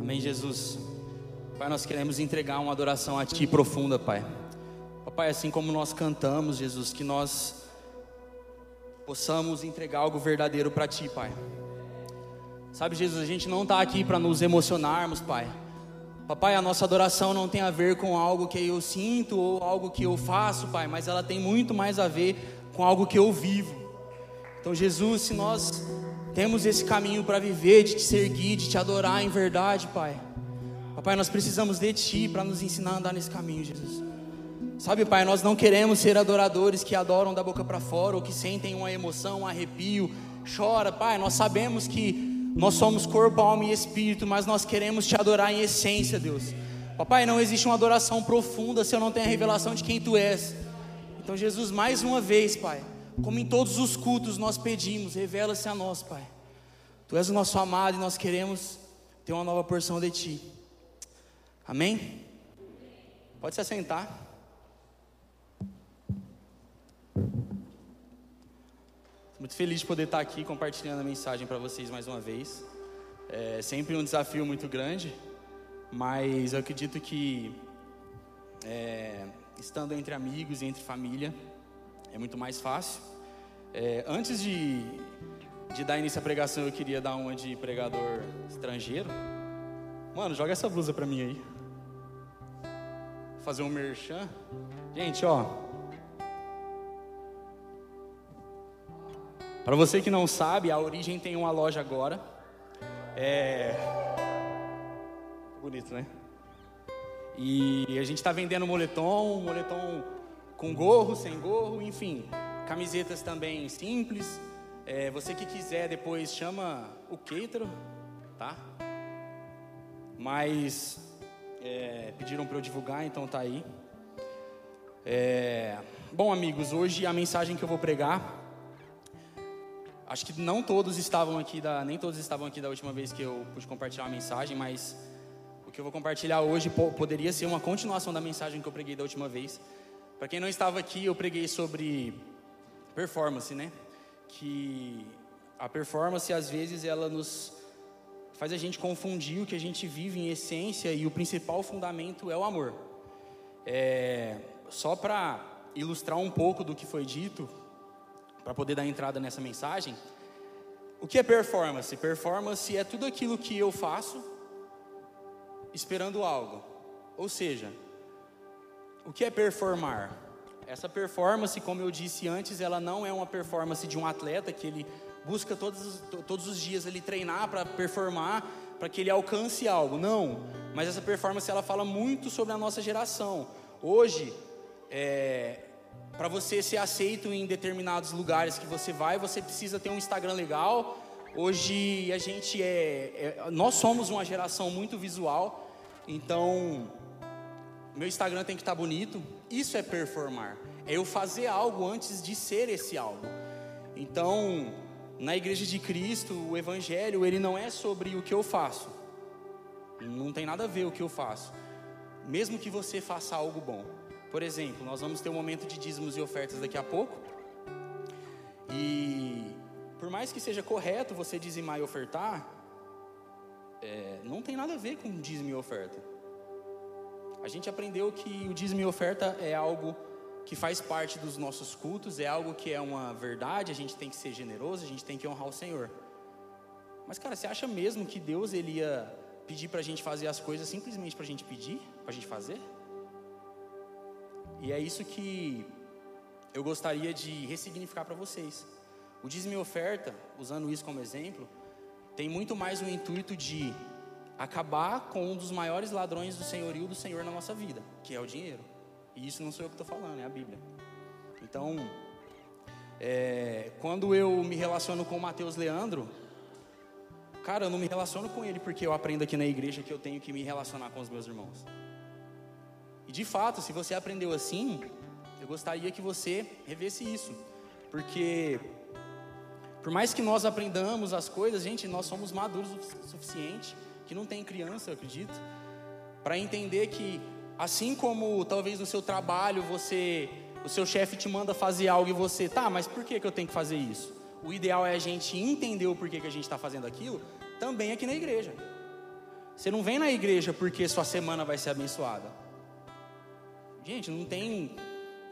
Amém, Jesus. Pai, nós queremos entregar uma adoração a Ti profunda, Pai. Pai, assim como nós cantamos, Jesus, que nós possamos entregar algo verdadeiro para Ti, Pai. Sabe, Jesus, a gente não está aqui para nos emocionarmos, Pai. Papai, a nossa adoração não tem a ver com algo que eu sinto ou algo que eu faço, Pai, mas ela tem muito mais a ver com algo que eu vivo. Então, Jesus, se nós temos esse caminho para viver, de te seguir, de te adorar em verdade, Pai. Papai, nós precisamos de Ti para nos ensinar a andar nesse caminho, Jesus. Sabe, Pai, nós não queremos ser adoradores que adoram da boca para fora ou que sentem uma emoção, um arrepio, chora, Pai. Nós sabemos que nós somos corpo, alma e espírito, mas nós queremos te adorar em essência, Deus. Papai, não existe uma adoração profunda se eu não tenho a revelação de quem Tu és. Então, Jesus, mais uma vez, Pai como em todos os cultos nós pedimos, revela-se a nós, Pai. Tu és o nosso amado e nós queremos ter uma nova porção de Ti. Amém? Pode se assentar. Muito feliz de poder estar aqui compartilhando a mensagem para vocês mais uma vez. É sempre um desafio muito grande, mas eu acredito que é, estando entre amigos e entre família, é muito mais fácil. É, antes de, de dar início à pregação, eu queria dar uma de pregador estrangeiro. Mano, joga essa blusa pra mim aí. Fazer um merchan. Gente, ó. Para você que não sabe, a Origem tem uma loja agora. É. Bonito, né? E a gente está vendendo moletom, moletom com gorro, sem gorro, enfim. Camisetas também simples. É, você que quiser depois chama o Keitaro, tá? Mas é, pediram para eu divulgar, então tá aí. É, bom, amigos, hoje a mensagem que eu vou pregar. Acho que não todos estavam aqui da, nem todos estavam aqui da última vez que eu pude compartilhar a mensagem, mas o que eu vou compartilhar hoje poderia ser uma continuação da mensagem que eu preguei da última vez. Para quem não estava aqui, eu preguei sobre performance, né? Que a performance às vezes ela nos faz a gente confundir o que a gente vive em essência e o principal fundamento é o amor. É, só para ilustrar um pouco do que foi dito, para poder dar entrada nessa mensagem, o que é performance? Performance é tudo aquilo que eu faço esperando algo. Ou seja, o que é performar? Essa performance, como eu disse antes, ela não é uma performance de um atleta que ele busca todos, todos os dias ele treinar para performar, para que ele alcance algo. Não. Mas essa performance ela fala muito sobre a nossa geração. Hoje, é, para você ser aceito em determinados lugares que você vai, você precisa ter um Instagram legal. Hoje a gente é, é nós somos uma geração muito visual, então meu Instagram tem que estar tá bonito. Isso é performar. É eu fazer algo antes de ser esse algo. Então, na igreja de Cristo, o evangelho, ele não é sobre o que eu faço. Não tem nada a ver o que eu faço. Mesmo que você faça algo bom. Por exemplo, nós vamos ter um momento de dízimos e ofertas daqui a pouco. E por mais que seja correto você dizimar e ofertar, é, não tem nada a ver com dízimo e oferta. A gente aprendeu que o dízimo e oferta é algo que faz parte dos nossos cultos, é algo que é uma verdade, a gente tem que ser generoso, a gente tem que honrar o Senhor. Mas, cara, você acha mesmo que Deus ele ia pedir para a gente fazer as coisas simplesmente para a gente pedir, para a gente fazer? E é isso que eu gostaria de ressignificar para vocês. O dízimo e oferta, usando isso como exemplo, tem muito mais o intuito de acabar com um dos maiores ladrões do senhorio do Senhor na nossa vida, que é o dinheiro. E isso não sou eu que estou falando, é a Bíblia. Então, é, quando eu me relaciono com o Mateus Leandro, cara, eu não me relaciono com ele porque eu aprendo aqui na igreja que eu tenho que me relacionar com os meus irmãos. E de fato, se você aprendeu assim, eu gostaria que você revesse isso, porque por mais que nós aprendamos as coisas, gente, nós somos maduros o suficiente que não tem criança, eu acredito, para entender que assim como talvez no seu trabalho você o seu chefe te manda fazer algo e você, tá, mas por que, que eu tenho que fazer isso? O ideal é a gente entender o porquê que a gente está fazendo aquilo, também aqui na igreja. Você não vem na igreja porque sua semana vai ser abençoada. Gente, não tem.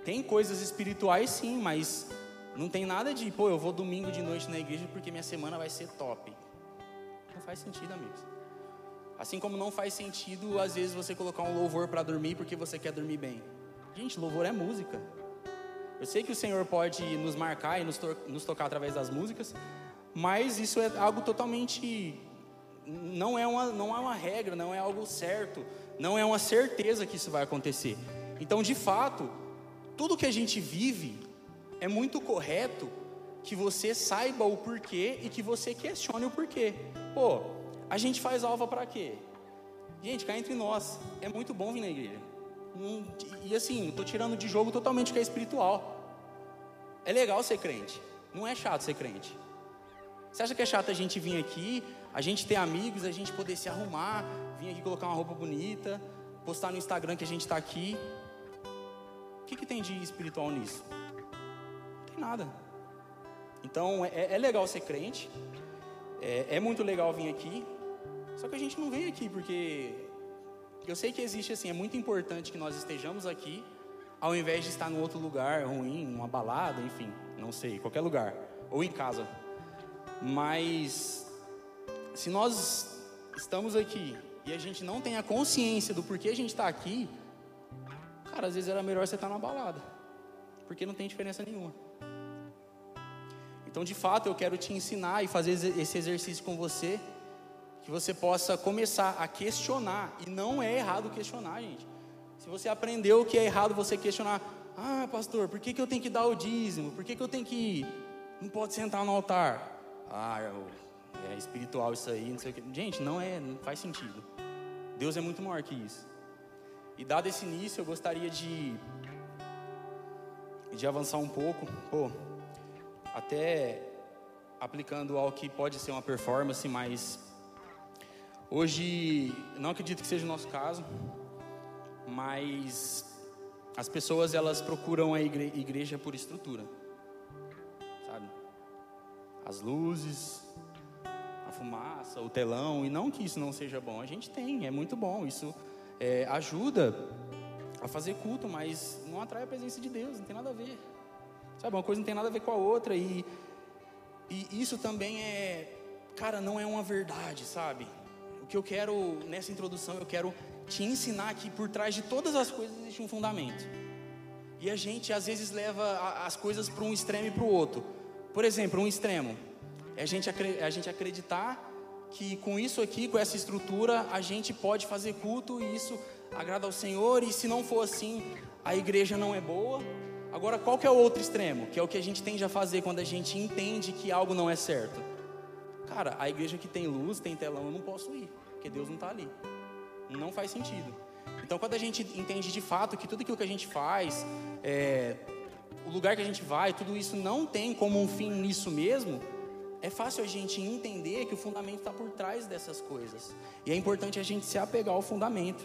Tem coisas espirituais sim, mas não tem nada de, pô, eu vou domingo de noite na igreja porque minha semana vai ser top. Não faz sentido, amigos. Assim como não faz sentido, às vezes, você colocar um louvor para dormir porque você quer dormir bem. Gente, louvor é música. Eu sei que o Senhor pode nos marcar e nos, to nos tocar através das músicas, mas isso é algo totalmente. Não é, uma, não é uma regra, não é algo certo, não é uma certeza que isso vai acontecer. Então, de fato, tudo que a gente vive é muito correto que você saiba o porquê e que você questione o porquê. Pô, a gente faz alva para quê? Gente, cá entre nós, é muito bom vir na igreja. E assim, estou tirando de jogo totalmente o que é espiritual. É legal ser crente, não é chato ser crente. Você acha que é chato a gente vir aqui, a gente ter amigos, a gente poder se arrumar, vir aqui colocar uma roupa bonita, postar no Instagram que a gente está aqui? O que, que tem de espiritual nisso? Tem nada. Então é, é legal ser crente, é, é muito legal vir aqui, só que a gente não vem aqui porque eu sei que existe assim, é muito importante que nós estejamos aqui, ao invés de estar em outro lugar ruim, numa balada, enfim, não sei, qualquer lugar, ou em casa. Mas se nós estamos aqui e a gente não tem a consciência do porquê a gente está aqui, cara, às vezes era melhor você estar na balada, porque não tem diferença nenhuma. Então, de fato, eu quero te ensinar e fazer esse exercício com você que você possa começar a questionar, e não é errado questionar, gente. Se você aprendeu que é errado você questionar, ah, pastor, por que, que eu tenho que dar o dízimo? Por que, que eu tenho que ir? Não pode sentar no altar. Ah, é espiritual isso aí, não sei o que. Gente, não é, não faz sentido. Deus é muito maior que isso. E dado esse início, eu gostaria de de avançar um pouco, pô, até aplicando ao que pode ser uma performance, mas Hoje, não acredito que seja o nosso caso, mas as pessoas elas procuram a igreja por estrutura, sabe? As luzes, a fumaça, o telão, e não que isso não seja bom, a gente tem, é muito bom, isso é, ajuda a fazer culto, mas não atrai a presença de Deus, não tem nada a ver, sabe? Uma coisa não tem nada a ver com a outra, e, e isso também é, cara, não é uma verdade, sabe? o que eu quero nessa introdução, eu quero te ensinar que por trás de todas as coisas existe um fundamento. E a gente às vezes leva as coisas para um extremo e para o outro. Por exemplo, um extremo é a gente, a gente acreditar que com isso aqui, com essa estrutura, a gente pode fazer culto e isso agrada ao Senhor, e se não for assim, a igreja não é boa. Agora, qual que é o outro extremo? Que é o que a gente tende a fazer quando a gente entende que algo não é certo. Cara, a igreja que tem luz, tem telão, eu não posso ir, porque Deus não está ali. Não faz sentido. Então, quando a gente entende de fato que tudo aquilo que a gente faz, é, o lugar que a gente vai, tudo isso não tem como um fim nisso mesmo, é fácil a gente entender que o fundamento está por trás dessas coisas. E é importante a gente se apegar ao fundamento.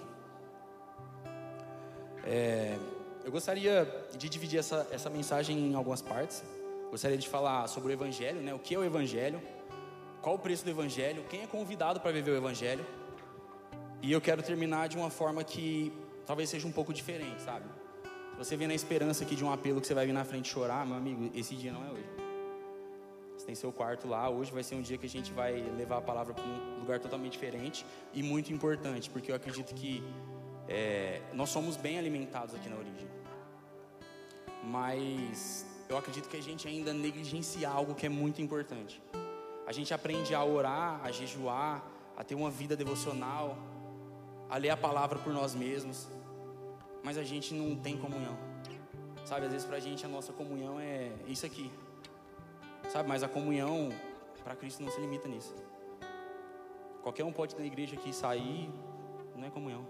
É, eu gostaria de dividir essa, essa mensagem em algumas partes. Gostaria de falar sobre o Evangelho, né? o que é o Evangelho qual o preço do Evangelho, quem é convidado para viver o Evangelho. E eu quero terminar de uma forma que talvez seja um pouco diferente, sabe? Se você vem na esperança aqui de um apelo que você vai vir na frente chorar, meu amigo, esse dia não é hoje. Você tem seu quarto lá, hoje vai ser um dia que a gente vai levar a palavra para um lugar totalmente diferente e muito importante, porque eu acredito que é, nós somos bem alimentados aqui na origem. Mas eu acredito que a gente ainda negligencia algo que é muito importante. A gente aprende a orar, a jejuar, a ter uma vida devocional, a ler a palavra por nós mesmos, mas a gente não tem comunhão. Sabe, às vezes para a gente a nossa comunhão é isso aqui. Sabe, mas a comunhão para Cristo não se limita nisso. Qualquer um pode ir na igreja aqui sair, não é comunhão.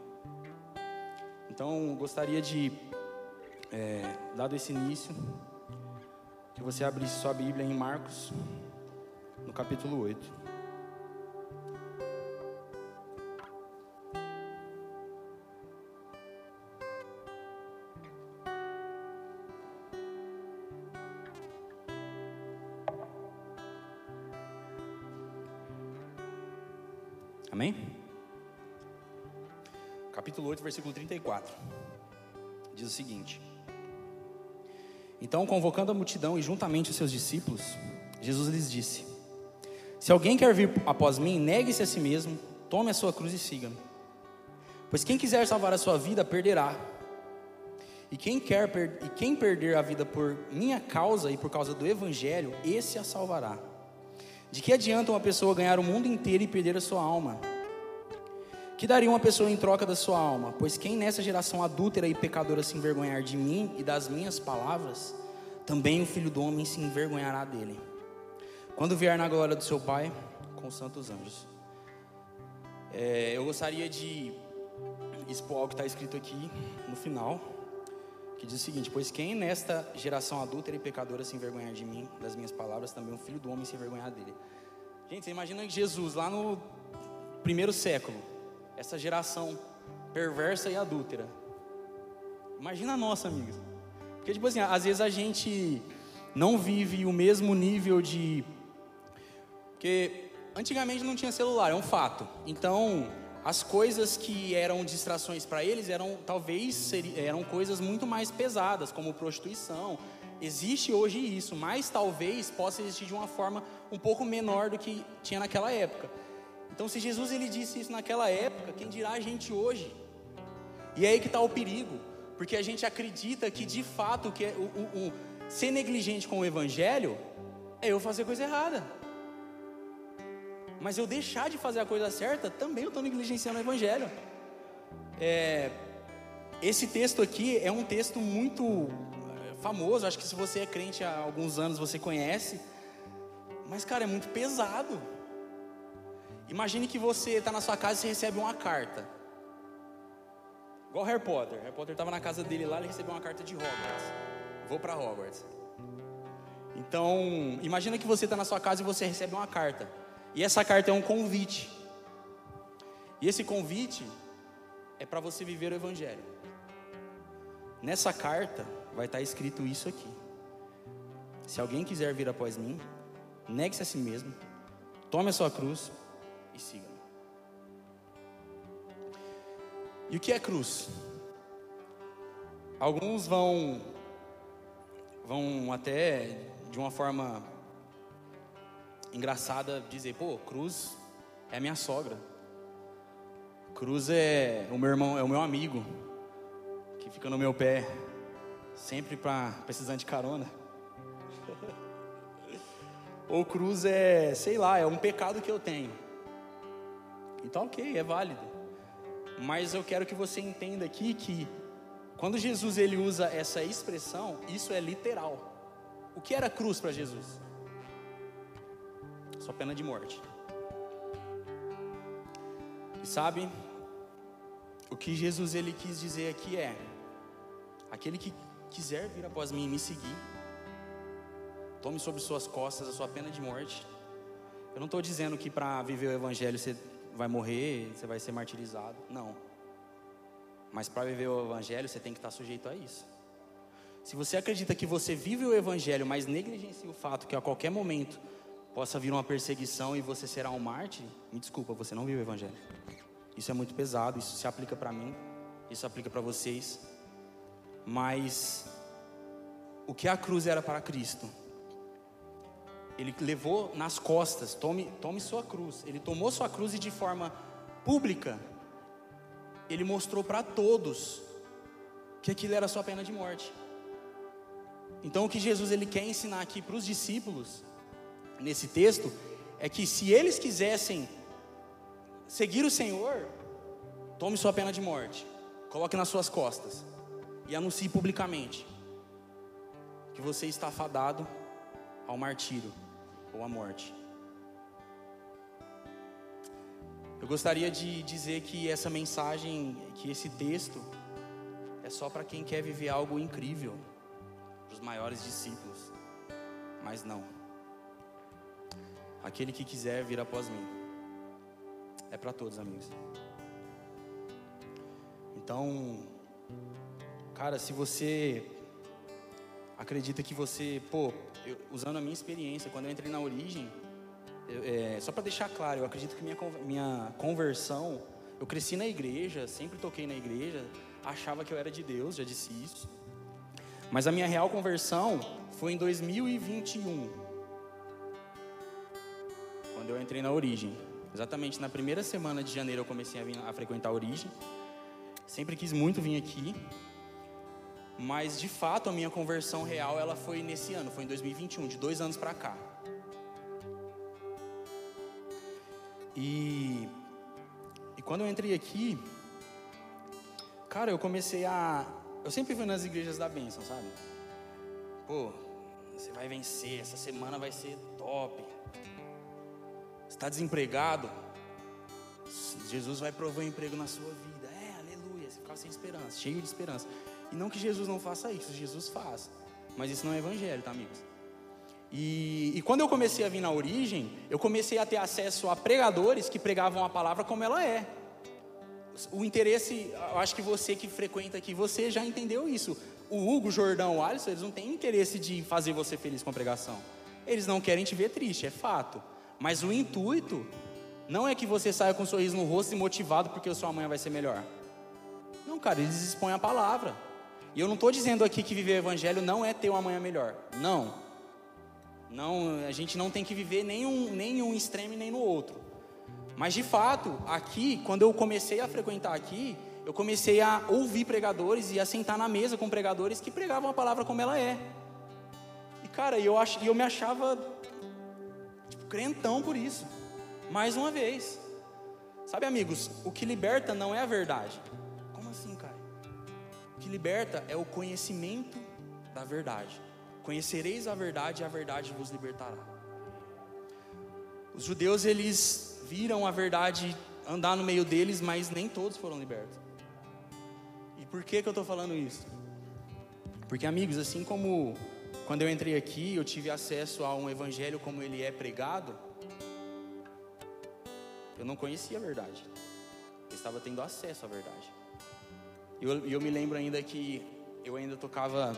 Então, gostaria de, é, dado esse início, que você abrisse sua Bíblia em Marcos, no capítulo 8. Amém? Capítulo 8, versículo 34. Diz o seguinte: então, convocando a multidão e juntamente os seus discípulos, Jesus lhes disse: Se alguém quer vir após mim, negue-se a si mesmo, tome a sua cruz e siga-me. Pois quem quiser salvar a sua vida, perderá. E quem quer e quem perder a vida por minha causa e por causa do evangelho, esse a salvará. De que adianta uma pessoa ganhar o mundo inteiro e perder a sua alma? Que daria uma pessoa em troca da sua alma? Pois quem nessa geração adúltera e pecadora se envergonhar de mim e das minhas palavras, também o filho do homem se envergonhará dele. Quando vier na glória do seu Pai com os santos anjos. É, eu gostaria de expor algo que está escrito aqui no final que diz o seguinte: Pois quem nesta geração adúltera e pecadora se envergonhar de mim, das minhas palavras, também o filho do homem se envergonhar dele. Gente, você imagina Jesus, lá no primeiro século, essa geração perversa e adúltera. Imagina a nossa, amigos. Porque, tipo assim, às vezes a gente não vive o mesmo nível de. Porque antigamente não tinha celular, é um fato. Então, as coisas que eram distrações para eles eram talvez eram coisas muito mais pesadas, como prostituição. Existe hoje isso, mas talvez possa existir de uma forma um pouco menor do que tinha naquela época. Então, se Jesus ele disse isso naquela época, quem dirá a gente hoje? E é aí que está o perigo, porque a gente acredita que de fato que é o, o, o ser negligente com o Evangelho é eu fazer coisa errada mas eu deixar de fazer a coisa certa, também eu estou negligenciando o Evangelho. É, esse texto aqui é um texto muito é, famoso, acho que se você é crente há alguns anos você conhece, mas cara, é muito pesado. Imagine que você está na sua casa e recebe uma carta. Igual Harry Potter. Harry Potter estava na casa dele lá, ele recebeu uma carta de Hogwarts. Vou para Hogwarts. Então, imagina que você está na sua casa e você recebe uma carta. E essa carta é um convite. E esse convite é para você viver o Evangelho. Nessa carta vai estar escrito isso aqui: Se alguém quiser vir após mim, negue-se a si mesmo, tome a sua cruz e siga-me. E o que é cruz? Alguns vão vão até de uma forma engraçada dizer, pô, Cruz é a minha sogra. Cruz é o meu irmão, é o meu amigo, que fica no meu pé, sempre para precisando de carona. Ou cruz é, sei lá, é um pecado que eu tenho. Então, ok, é válido. Mas eu quero que você entenda aqui que quando Jesus ele usa essa expressão, isso é literal. O que era cruz para Jesus? só pena de morte. E sabe, o que Jesus ele quis dizer aqui é: aquele que quiser vir após mim e me seguir, tome sobre suas costas a sua pena de morte. Eu não estou dizendo que para viver o Evangelho você vai morrer, você vai ser martirizado. Não. Mas para viver o Evangelho você tem que estar sujeito a isso. Se você acredita que você vive o Evangelho, mas negligencia o fato que a qualquer momento possa vir uma perseguição e você será um mártir, me desculpa, você não viu o Evangelho. Isso é muito pesado, isso se aplica para mim, isso aplica para vocês. Mas o que a cruz era para Cristo? Ele levou nas costas, tome, tome sua cruz. Ele tomou sua cruz e de forma pública, ele mostrou para todos que aquilo era sua pena de morte. Então o que Jesus ele quer ensinar aqui para os discípulos nesse texto é que se eles quisessem seguir o Senhor, tome sua pena de morte, coloque nas suas costas e anuncie publicamente que você está fadado ao martírio ou à morte. Eu gostaria de dizer que essa mensagem, que esse texto, é só para quem quer viver algo incrível, para os maiores discípulos, mas não aquele que quiser vir após mim. É para todos, amigos. Então, cara, se você acredita que você, pô, eu, usando a minha experiência, quando eu entrei na origem, é, só para deixar claro, eu acredito que minha, minha conversão, eu cresci na igreja, sempre toquei na igreja, achava que eu era de Deus, já disse isso. Mas a minha real conversão foi em 2021, quando eu entrei na Origem. Exatamente na primeira semana de janeiro eu comecei a, vir, a frequentar a Origem. Sempre quis muito vir aqui, mas de fato a minha conversão real ela foi nesse ano, foi em 2021, de dois anos para cá. E, e quando eu entrei aqui, cara, eu comecei a. Eu sempre fui nas igrejas da bênção, sabe? Pô, você vai vencer, essa semana vai ser top. Está desempregado? Jesus vai prover um emprego na sua vida. É, aleluia. Você ficava sem esperança, cheio de esperança. E não que Jesus não faça isso, Jesus faz. Mas isso não é evangelho, tá, amigos? E, e, quando eu comecei a vir na origem, eu comecei a ter acesso a pregadores que pregavam a palavra como ela é. O interesse, eu acho que você que frequenta aqui, você já entendeu isso. O Hugo, Jordão, o Alisson, eles não têm interesse de fazer você feliz com a pregação. Eles não querem te ver triste, é fato. Mas o intuito não é que você saia com um sorriso no rosto e motivado porque sua amanhã vai ser melhor. Não, cara, eles expõem a palavra. E eu não estou dizendo aqui que viver o evangelho não é ter uma amanhã melhor. Não. Não, a gente não tem que viver nenhum, nenhum extremo nem no outro. Mas de fato, aqui, quando eu comecei a frequentar aqui, eu comecei a ouvir pregadores e a sentar na mesa com pregadores que pregavam a palavra como ela é. E cara, eu, ach, eu me achava tipo, crentão por isso. Mais uma vez. Sabe, amigos, o que liberta não é a verdade liberta é o conhecimento da verdade. Conhecereis a verdade e a verdade vos libertará. Os judeus eles viram a verdade andar no meio deles, mas nem todos foram libertos. E por que que eu estou falando isso? Porque amigos, assim como quando eu entrei aqui, eu tive acesso a um evangelho como ele é pregado, eu não conhecia a verdade. Eu estava tendo acesso à verdade. E eu, eu me lembro ainda que eu ainda tocava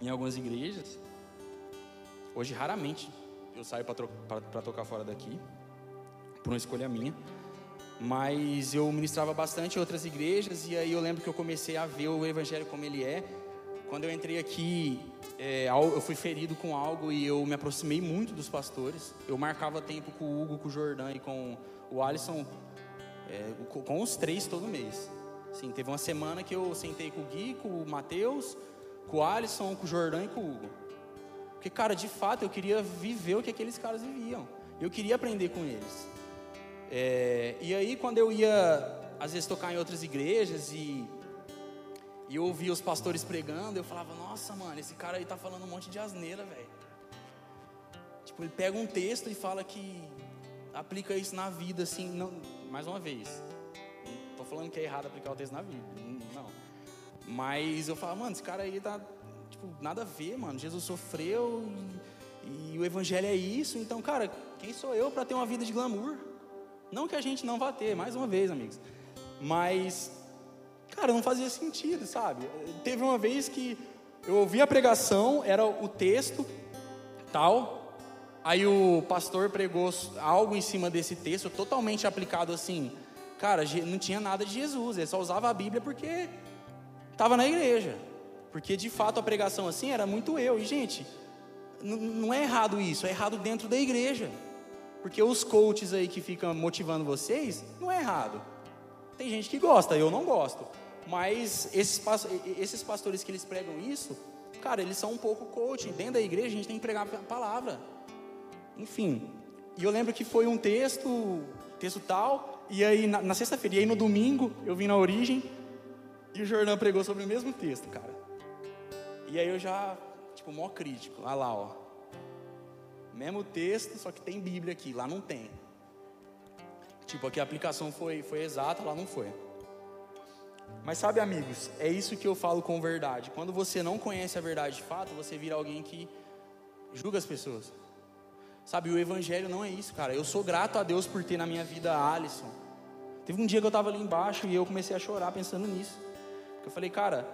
em algumas igrejas. Hoje, raramente eu saio para tocar fora daqui, por uma escolha minha. Mas eu ministrava bastante em outras igrejas, e aí eu lembro que eu comecei a ver o Evangelho como ele é. Quando eu entrei aqui, é, eu fui ferido com algo e eu me aproximei muito dos pastores. Eu marcava tempo com o Hugo, com o Jordão e com o Alisson, é, com os três todo mês. Sim, teve uma semana que eu sentei com o Gui, com o Matheus, com o Alisson, com o Jordão e com o Hugo. Porque, cara, de fato eu queria viver o que aqueles caras viviam. Eu queria aprender com eles. É, e aí, quando eu ia, às vezes, tocar em outras igrejas e, e eu ouvia os pastores pregando, eu falava: Nossa, mano, esse cara aí tá falando um monte de asneira, velho. Tipo, ele pega um texto e fala que aplica isso na vida, assim, não, mais uma vez falando que é errado aplicar o texto na vida. Não. Mas eu falo, mano, esse cara aí tá, tipo, nada a ver, mano. Jesus sofreu e, e o evangelho é isso. Então, cara, quem sou eu para ter uma vida de glamour? Não que a gente não vá ter, mais uma vez, amigos. Mas, cara, não fazia sentido, sabe? Teve uma vez que eu ouvi a pregação, era o texto, tal. Aí o pastor pregou algo em cima desse texto, totalmente aplicado assim Cara, não tinha nada de Jesus, ele só usava a Bíblia porque estava na igreja. Porque de fato a pregação assim era muito eu. E gente, não é errado isso, é errado dentro da igreja. Porque os coaches aí que ficam motivando vocês, não é errado. Tem gente que gosta, eu não gosto. Mas esses, pastores que eles pregam isso, cara, eles são um pouco coaching. Dentro da igreja a gente tem que pregar a palavra. Enfim. E eu lembro que foi um texto, texto tal, e aí, na, na sexta-feira, e aí no domingo, eu vim na origem, e o Jordão pregou sobre o mesmo texto, cara. E aí eu já, tipo, mó crítico. Olha lá, ó. Mesmo texto, só que tem Bíblia aqui, lá não tem. Tipo, aqui a aplicação foi, foi exata, lá não foi. Mas sabe, amigos, é isso que eu falo com verdade. Quando você não conhece a verdade de fato, você vira alguém que julga as pessoas. Sabe, o evangelho não é isso, cara. Eu sou grato a Deus por ter na minha vida a Alisson. Teve um dia que eu estava ali embaixo e eu comecei a chorar pensando nisso. Porque eu falei, cara,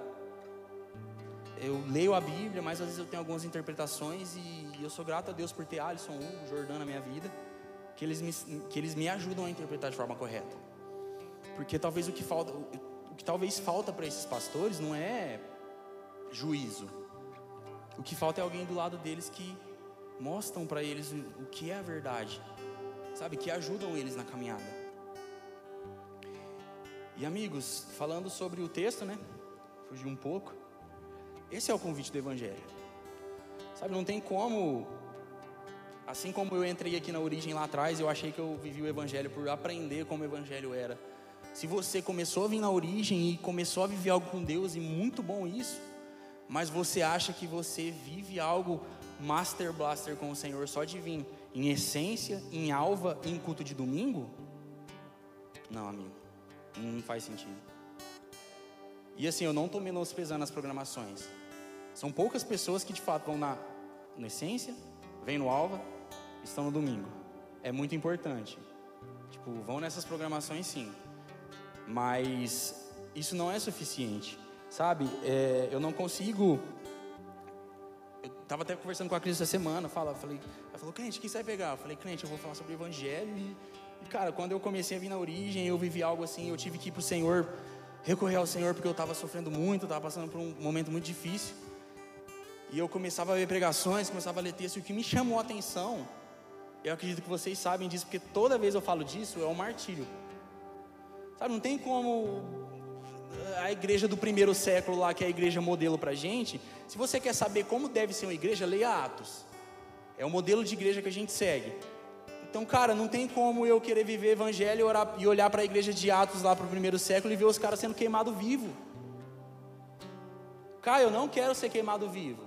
eu leio a Bíblia, mas às vezes eu tenho algumas interpretações e eu sou grato a Deus por ter Alisson, Hugo, Jordão na minha vida. que eles me, que eles me ajudam a interpretar de forma correta. Porque talvez o que falta, o que talvez falta para esses pastores não é juízo. O que falta é alguém do lado deles que mostram para eles o, que é a verdade, sabe, que ajudam eles na caminhada. E amigos, falando sobre o texto, né? Fugir um pouco. Esse é o convite do Evangelho. Sabe, não tem como. Assim como eu entrei aqui na origem lá atrás, eu achei que eu vivi o Evangelho por aprender como o Evangelho era. Se você começou a vir na origem e começou a viver algo com Deus, e muito bom isso, mas você acha que você vive algo Master Blaster com o Senhor só de vir em essência, em alva em culto de domingo? Não, amigo, não faz sentido. E assim, eu não estou menosprezando as programações. São poucas pessoas que de fato vão na, na essência, vêm no alva, estão no domingo. É muito importante. Tipo, vão nessas programações sim. Mas isso não é suficiente. Sabe? É, eu não consigo. Eu estava até conversando com a Cris essa semana. Fala, falei, ela falou, cliente, o que você vai pegar? Eu falei, cliente, eu vou falar sobre o Evangelho. E, e, cara, quando eu comecei a vir na origem, eu vivi algo assim. Eu tive que ir para o Senhor, recorrer ao Senhor, porque eu estava sofrendo muito, estava passando por um momento muito difícil. E eu começava a ver pregações, começava a ler texto. E o que me chamou a atenção, eu acredito que vocês sabem disso, porque toda vez eu falo disso, é um martírio. Sabe, não tem como a igreja do primeiro século lá, que é a igreja modelo para gente. Se você quer saber como deve ser uma igreja, leia Atos. É o modelo de igreja que a gente segue. Então, cara, não tem como eu querer viver evangelho e, orar, e olhar para a igreja de Atos lá para o primeiro século e ver os caras sendo queimados vivo. Cara, eu não quero ser queimado vivo.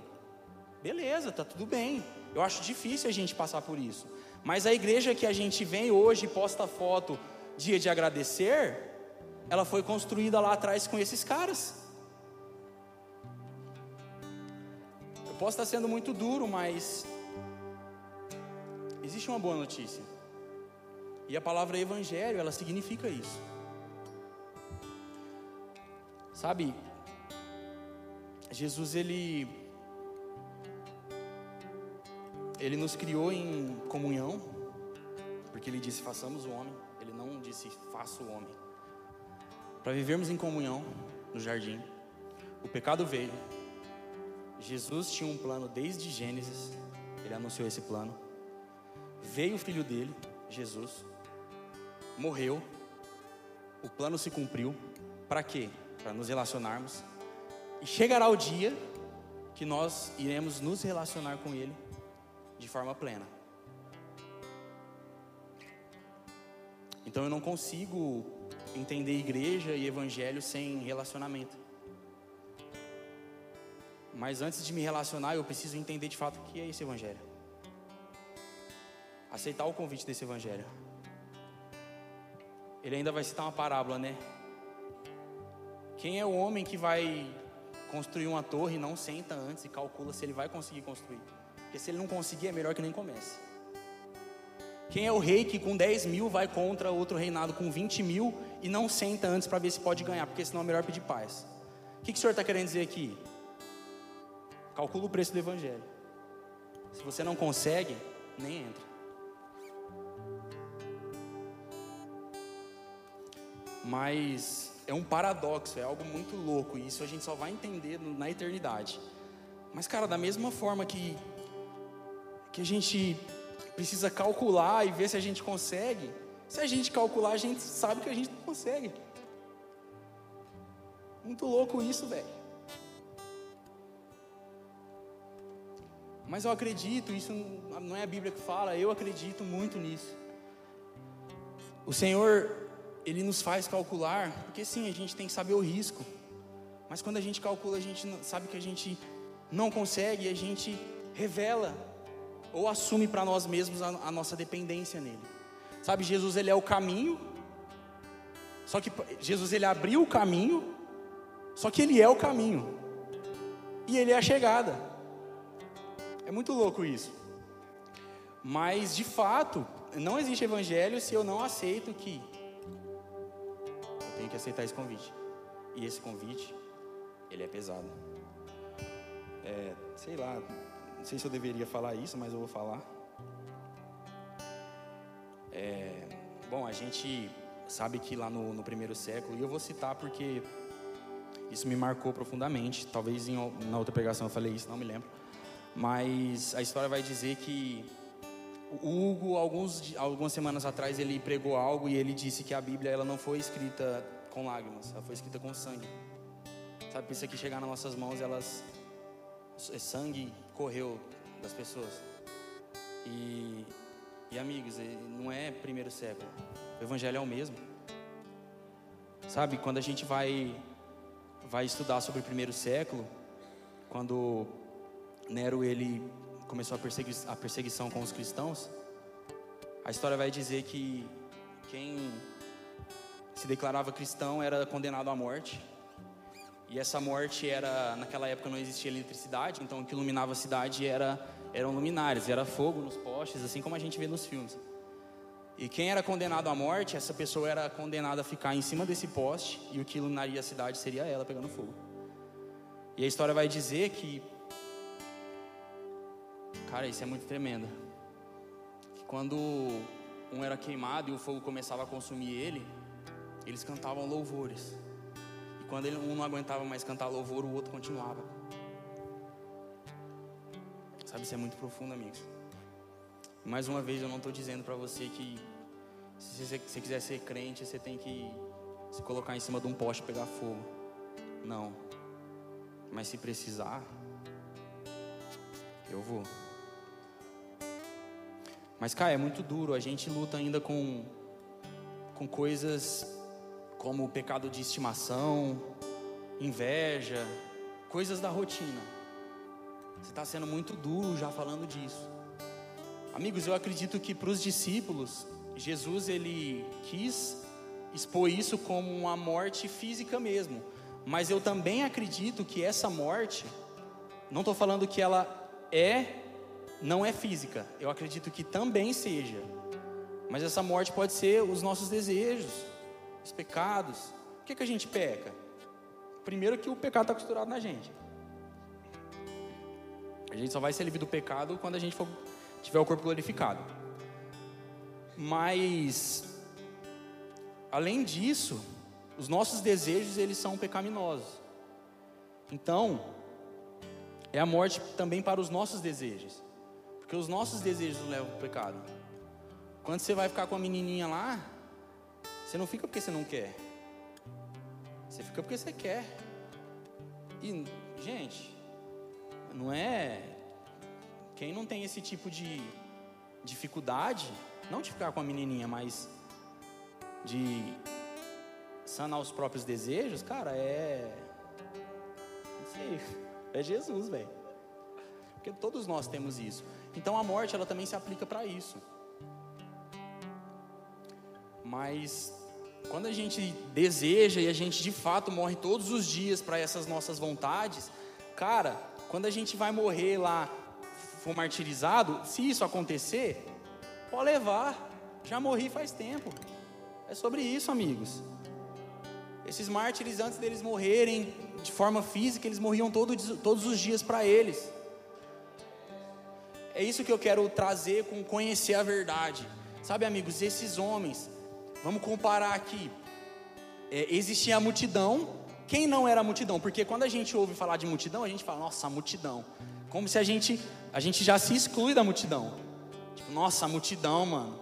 Beleza, tá tudo bem. Eu acho difícil a gente passar por isso. Mas a igreja que a gente vem hoje e posta foto dia de agradecer, ela foi construída lá atrás com esses caras. Eu posso estar sendo muito duro, mas existe uma boa notícia. E a palavra evangelho, ela significa isso. Sabe, Jesus ele ele nos criou em comunhão, porque ele disse: "Façamos o homem" não disse faça o homem. Para vivermos em comunhão no jardim, o pecado veio. Jesus tinha um plano desde Gênesis, ele anunciou esse plano. Veio o filho dele, Jesus, morreu, o plano se cumpriu. Para quê? Para nos relacionarmos. E chegará o dia que nós iremos nos relacionar com Ele de forma plena. Então eu não consigo entender igreja e evangelho sem relacionamento. Mas antes de me relacionar, eu preciso entender de fato o que é esse evangelho. Aceitar o convite desse evangelho. Ele ainda vai citar uma parábola, né? Quem é o homem que vai construir uma torre e não senta antes e calcula se ele vai conseguir construir? Porque se ele não conseguir, é melhor que nem comece. Quem é o rei que com 10 mil vai contra outro reinado com 20 mil e não senta antes para ver se pode ganhar, porque senão é melhor pedir paz. O que, que o senhor está querendo dizer aqui? Calcula o preço do evangelho. Se você não consegue, nem entra. Mas é um paradoxo, é algo muito louco, e isso a gente só vai entender na eternidade. Mas, cara, da mesma forma que, que a gente precisa calcular e ver se a gente consegue. Se a gente calcular, a gente sabe que a gente não consegue. Muito louco isso, velho. Mas eu acredito, isso não é a Bíblia que fala, eu acredito muito nisso. O Senhor, Ele nos faz calcular, porque sim, a gente tem que saber o risco. Mas quando a gente calcula, a gente sabe que a gente não consegue e a gente revela ou assume para nós mesmos a, a, nossa dependência nele. Sabe, Jesus ele é o caminho. Só que Jesus ele abriu o caminho, só que ele é o caminho. E ele é a chegada. É muito louco isso. Mas de fato, não existe evangelho se eu não aceito que tenho que aceitar esse convite. E esse convite, ele é pesado. É, sei lá, não sei se eu deveria falar isso, mas eu vou falar. É, bom, a gente sabe que lá no, no, primeiro século, e eu vou citar porque isso me marcou profundamente. Talvez em, na outra pregação eu falei isso, não me lembro. Mas a história vai dizer que o Hugo, alguns, algumas semanas atrás, ele pregou algo e ele disse que a Bíblia ela não foi escrita com lágrimas, ela foi escrita com sangue. Sabe, pensa que chegar nas nossas mãos, elas sangue correu das pessoas. E, e amigos, não é primeiro século. O evangelho é o mesmo. Sabe, quando a gente vai vai estudar sobre o primeiro século, quando Nero ele começou a, persegui a perseguição com os cristãos, a história vai dizer que quem se declarava cristão era condenado à morte. E essa morte era, naquela época não existia eletricidade, então o que iluminava a cidade era, eram luminárias, era fogo nos postes, assim como a gente vê nos filmes. E quem era condenado à morte, essa pessoa era condenada a ficar em cima desse poste, e o que iluminaria a cidade seria ela pegando fogo. E a história vai dizer que. Cara, isso é muito tremendo. Que quando um era queimado e o fogo começava a consumir ele, eles cantavam louvores. Quando ele, um não aguentava mais cantar louvor, o outro continuava. Sabe, isso é muito profundo, amigos. Mais uma vez, eu não estou dizendo para você que se você, se quiser ser crente, você tem que se colocar em cima de um poste e pegar fogo. Não. Mas se precisar, eu vou. Mas, cara, é muito duro. A gente luta ainda com, com coisas como pecado de estimação, inveja, coisas da rotina. Você está sendo muito duro já falando disso. Amigos, eu acredito que para os discípulos, Jesus ele quis expor isso como uma morte física mesmo. Mas eu também acredito que essa morte, não estou falando que ela é, não é física. Eu acredito que também seja. Mas essa morte pode ser os nossos desejos, os pecados. O que, que a gente peca? Primeiro que o pecado está costurado na gente. A gente só vai ser livre do pecado quando a gente for, tiver o corpo glorificado. Mas, além disso, os nossos desejos eles são pecaminosos. Então, é a morte também para os nossos desejos. Porque os nossos desejos levam para o pecado. Quando você vai ficar com a menininha lá, você não fica porque você não quer. Você fica porque você quer. E, gente, não é. Quem não tem esse tipo de dificuldade, não de ficar com a menininha, mas de sanar os próprios desejos, cara, é. Não sei. É Jesus, velho. Porque todos nós temos isso. Então a morte, ela também se aplica para isso. Mas quando a gente deseja e a gente de fato morre todos os dias para essas nossas vontades, cara, quando a gente vai morrer lá, for martirizado, se isso acontecer, pode levar. Já morri faz tempo. É sobre isso, amigos. Esses mártires, antes deles morrerem de forma física, eles morriam todos, todos os dias para eles. É isso que eu quero trazer com conhecer a verdade. Sabe, amigos, esses homens, Vamos comparar aqui. É, existia a multidão. Quem não era a multidão? Porque quando a gente ouve falar de multidão, a gente fala, nossa, a multidão. Como se a gente, a gente já se exclui da multidão. Tipo, nossa, a multidão, mano.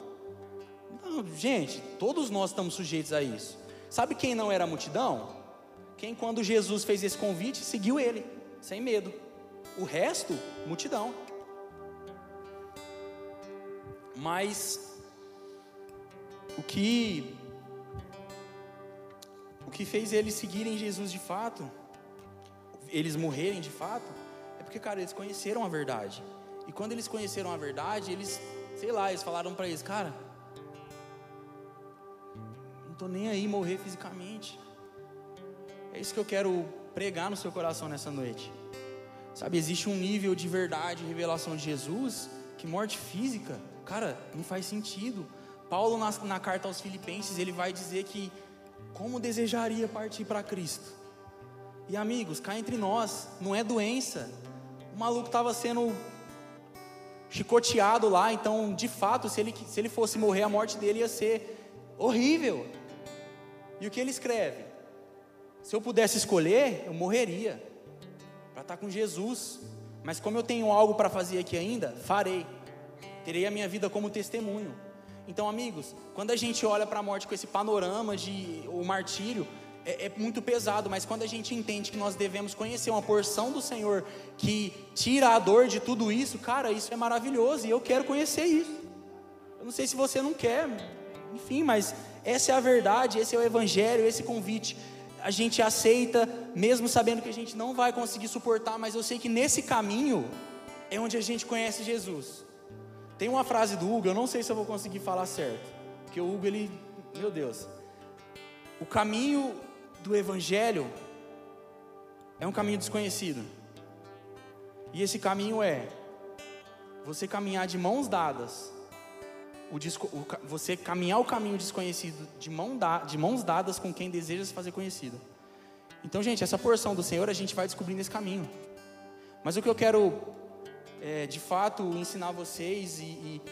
Não, gente, todos nós estamos sujeitos a isso. Sabe quem não era a multidão? Quem, quando Jesus fez esse convite, seguiu ele, sem medo. O resto, multidão. Mas o que o que fez eles seguirem Jesus de fato, eles morrerem de fato, é porque, cara, eles conheceram a verdade. E quando eles conheceram a verdade, eles, sei lá, eles falaram para eles, cara, tô nem aí morrer fisicamente. É isso que eu quero pregar no seu coração nessa noite. Sabe, existe um nível de verdade, revelação de Jesus, que morte física, cara, não faz sentido. Paulo, na, na carta aos Filipenses, ele vai dizer que como desejaria partir para Cristo. E amigos, cá entre nós, não é doença. O maluco estava sendo chicoteado lá. Então, de fato, se ele, se ele fosse morrer, a morte dele ia ser horrível. E o que ele escreve? Se eu pudesse escolher, eu morreria para estar com Jesus. Mas como eu tenho algo para fazer aqui ainda, farei. Terei a minha vida como testemunho. Então, amigos, quando a gente olha para a morte com esse panorama de o martírio, é, é, muito pesado, mas quando a gente entende que nós devemos conhecer uma porção do Senhor que tira a dor de tudo isso, cara, isso é maravilhoso e eu quero conhecer isso. Eu não sei se você não quer, enfim, mas essa é a verdade, esse é o Evangelho, esse convite. A gente aceita, mesmo sabendo que a gente não vai conseguir suportar, mas eu sei que nesse caminho é onde a gente conhece Jesus. Tem uma frase do Hugo, eu não sei se eu vou conseguir falar certo, porque o Hugo, ele, meu Deus, o caminho do Evangelho é um caminho desconhecido, e esse caminho é você caminhar de mãos dadas, o, o, você caminhar o caminho desconhecido de, mão da, de mãos dadas com quem deseja se fazer conhecido. Então, gente, essa porção do Senhor a gente vai descobrindo esse caminho. Mas o que eu quero é, de fato ensinar vocês e, e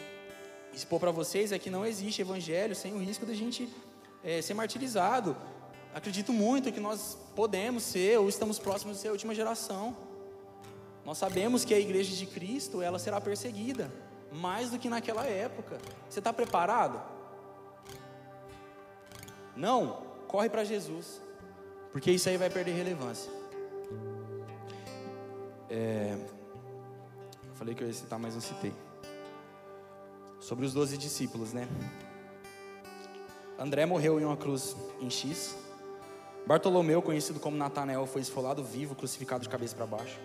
expor para vocês é que não existe evangelho sem o risco da gente é, ser martirizado. Acredito muito que nós podemos ser ou estamos próximos de ser a última geração. Nós sabemos que a igreja de Cristo ela será perseguida mais do que naquela época. Você está preparado? Não, corre para Jesus, porque isso aí vai perder relevância. É, Falei que eu ia citar, mas não citei. Sobre os doze discípulos, né? André morreu em uma cruz em X. Bartolomeu, conhecido como Natanael, foi esfolado vivo, crucificado de cabeça para baixo.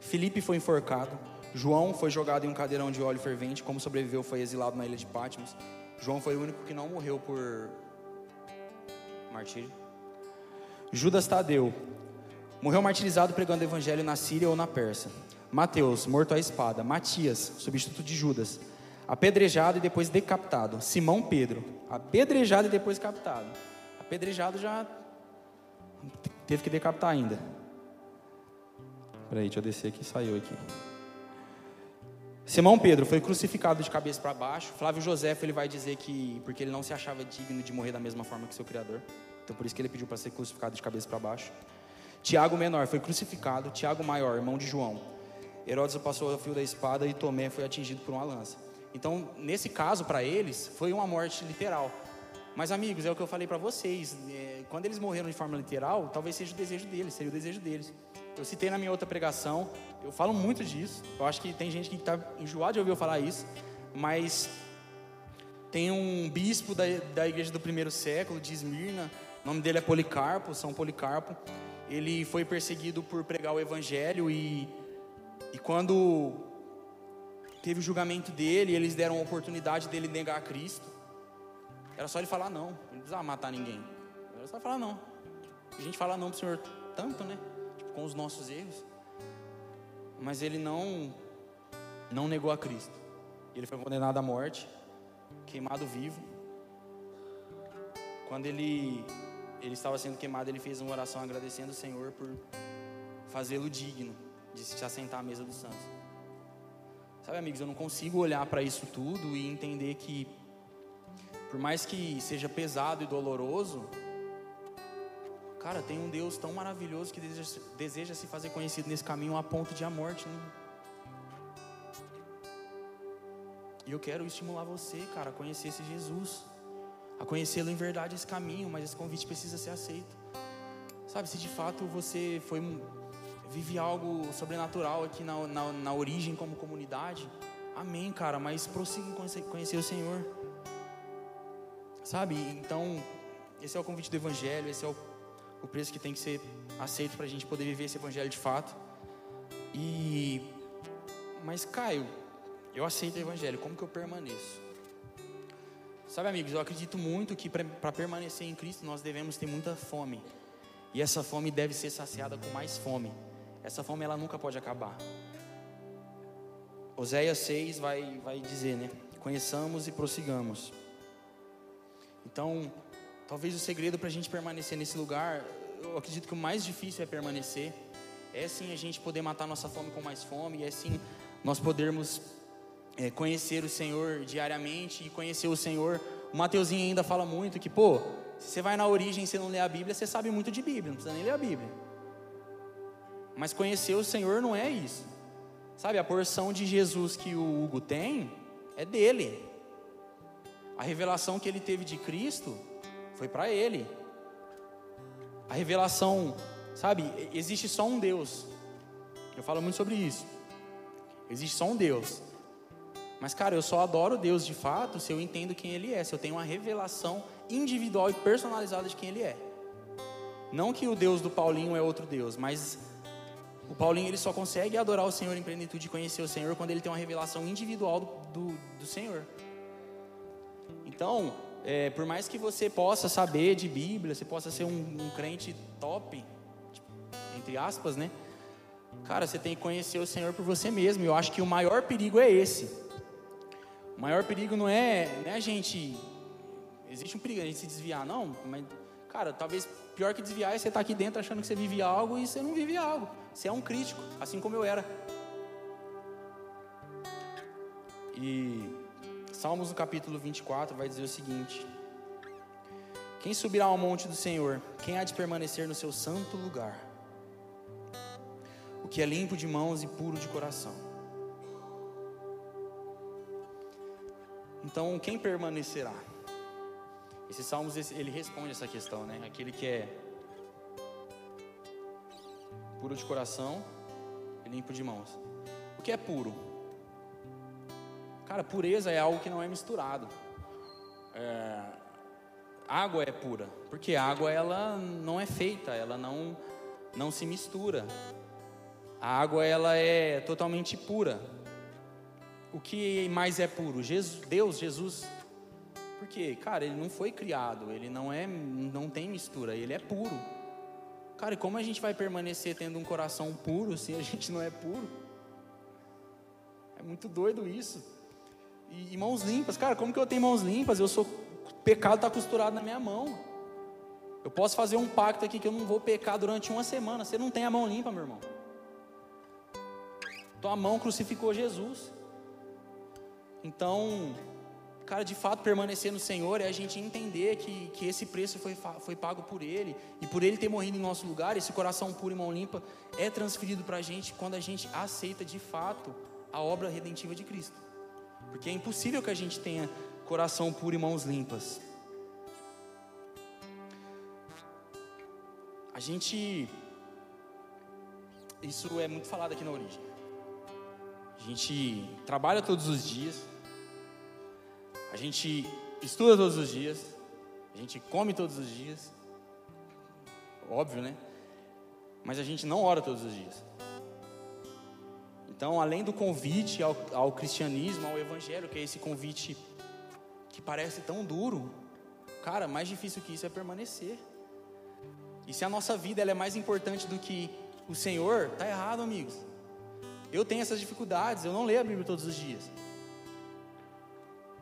Felipe foi enforcado. João foi jogado em um cadeirão de óleo fervente. Como sobreviveu, foi exilado na ilha de Patmos. João foi o único que não morreu por martírio. Judas Tadeu morreu martirizado pregando o evangelho na Síria ou na Pérsia. Mateus, morto à espada. Matias, substituto de Judas, apedrejado e depois decapitado. Simão Pedro, apedrejado e depois decapitado. Apedrejado já teve que decapitar ainda. Peraí, deixa eu descer aqui, saiu aqui. Simão Pedro foi crucificado de cabeça para baixo. Flávio José ele vai dizer que porque ele não se achava digno de morrer da mesma forma que seu criador. Então por isso que ele pediu para ser crucificado de cabeça para baixo. Tiago menor foi crucificado. Tiago maior, irmão de João, Herodes passou o fio da espada e Tomé foi atingido por uma lança. Então, nesse caso, para eles, foi uma morte literal. Mas, amigos, é o que eu falei para vocês. É, quando eles morreram de forma literal, talvez seja o desejo deles, seria o desejo deles. Eu citei na minha outra pregação, eu falo muito disso. Eu acho que tem gente que está enjoado de ouvir eu falar isso, mas tem um bispo da, da igreja do primeiro século, de Esmirna, o nome dele é Policarpo, São Policarpo. Ele foi perseguido por pregar o evangelho e e quando teve o julgamento dele, eles deram a oportunidade dele negar a Cristo. Era só ele falar não, ele não precisava matar ninguém. Era só falar não. A gente fala não para o Senhor tanto, né? Com os nossos erros. Mas ele não não negou a Cristo. Ele foi condenado à morte, queimado vivo. Quando ele ele estava sendo queimado, ele fez uma oração agradecendo o Senhor por fazê-lo digno de se assentar à mesa dos santos. Sabe, amigos, eu não consigo olhar para isso tudo e entender que, por mais que seja pesado e doloroso, cara, tem um Deus tão maravilhoso que deseja, deseja se fazer conhecido nesse caminho a ponto de a morte. Né? E eu quero estimular você, cara, a conhecer esse Jesus, a conhecê-lo em verdade esse caminho, mas esse convite precisa ser aceito. Sabe, se de fato você foi vive algo sobrenatural aqui na, na, na origem como comunidade, amém, cara, mas prossiga em conhecer, conhecer o Senhor. Sabe? Então, esse é o convite do Evangelho, esse é o, o preço que tem que ser aceito para a gente poder viver esse Evangelho de fato. E, mas Caio, eu aceito o Evangelho, como que eu permaneço? Sabe, amigos, eu acredito muito que para permanecer em Cristo nós devemos ter muita fome. E essa fome deve ser saciada com mais fome. Essa fome ela nunca pode acabar. Oséias 6 vai, vai dizer, né? Conheçamos e prossigamos. Então, talvez o segredo para a gente permanecer nesse lugar, eu acredito que o mais difícil é permanecer. É sim a gente poder matar nossa fome com mais fome, é sim nós podermos é, conhecer o Senhor diariamente e conhecer o Senhor. O Mateuzinho ainda fala muito que, pô, se você vai na origem e você não lê a Bíblia, você sabe muito de Bíblia, não precisa nem ler a Bíblia. Mas conhecer o Senhor não é isso. Sabe, a porção de Jesus que o Hugo tem é dele. A revelação que ele teve de Cristo foi para ele. A revelação, sabe, existe só um Deus. Eu falo muito sobre isso. Existe só um Deus. Mas, cara, eu só adoro Deus de fato se eu entendo quem Ele é, se eu tenho uma revelação individual e personalizada de quem Ele é. Não que o Deus do Paulinho é outro Deus, mas o Paulinho ele só consegue adorar o Senhor em plenitude e conhecer o Senhor quando ele tem uma revelação individual do, do, do Senhor. Então, é, por mais que você possa saber de Bíblia, você possa ser um, um crente top, tipo, entre aspas, né? Cara, você tem que conhecer o Senhor por você mesmo. E eu acho que o maior perigo é esse. O maior perigo não é, não é a gente. Existe um perigo a gente se desviar, não. Mas, cara, talvez pior que desviar é você estar tá aqui dentro achando que você vive algo e você não vive algo. Você é um crítico, assim como eu era. E Salmos no capítulo 24 vai dizer o seguinte: Quem subirá ao monte do Senhor? Quem há de permanecer no seu santo lugar? O que é limpo de mãos e puro de coração. Então, quem permanecerá? Esse Salmos ele responde essa questão, né? Aquele que é puro de coração e limpo de mãos. O que é puro? Cara, pureza é algo que não é misturado. É, água é pura, porque água ela não é feita, ela não não se mistura. A água ela é totalmente pura. O que mais é puro? Jesus, Deus, Jesus. Porque, cara, ele não foi criado, ele não é, não tem mistura, ele é puro. Cara, como a gente vai permanecer tendo um coração puro se a gente não é puro? É muito doido isso. E, e mãos limpas, cara, como que eu tenho mãos limpas? Eu sou. Pecado está costurado na minha mão. Eu posso fazer um pacto aqui que eu não vou pecar durante uma semana. Você não tem a mão limpa, meu irmão. Tua mão crucificou Jesus. Então, Cara, de fato, permanecer no Senhor é a gente entender que, que esse preço foi, foi pago por Ele, e por Ele ter morrido em nosso lugar, esse coração puro e mão limpa é transferido para a gente quando a gente aceita de fato a obra redentiva de Cristo. Porque é impossível que a gente tenha coração puro e mãos limpas. A gente. Isso é muito falado aqui na origem. A gente trabalha todos os dias a gente estuda todos os dias, a gente come todos os dias, óbvio, né? Mas a gente não ora todos os dias. Então, além do convite ao, ao cristianismo, ao evangelho, que é esse convite que parece tão duro, cara, mais difícil que isso é permanecer. E se a nossa vida ela é mais importante do que o Senhor, tá errado, amigos. Eu tenho essas dificuldades, eu não leio a Bíblia todos os dias.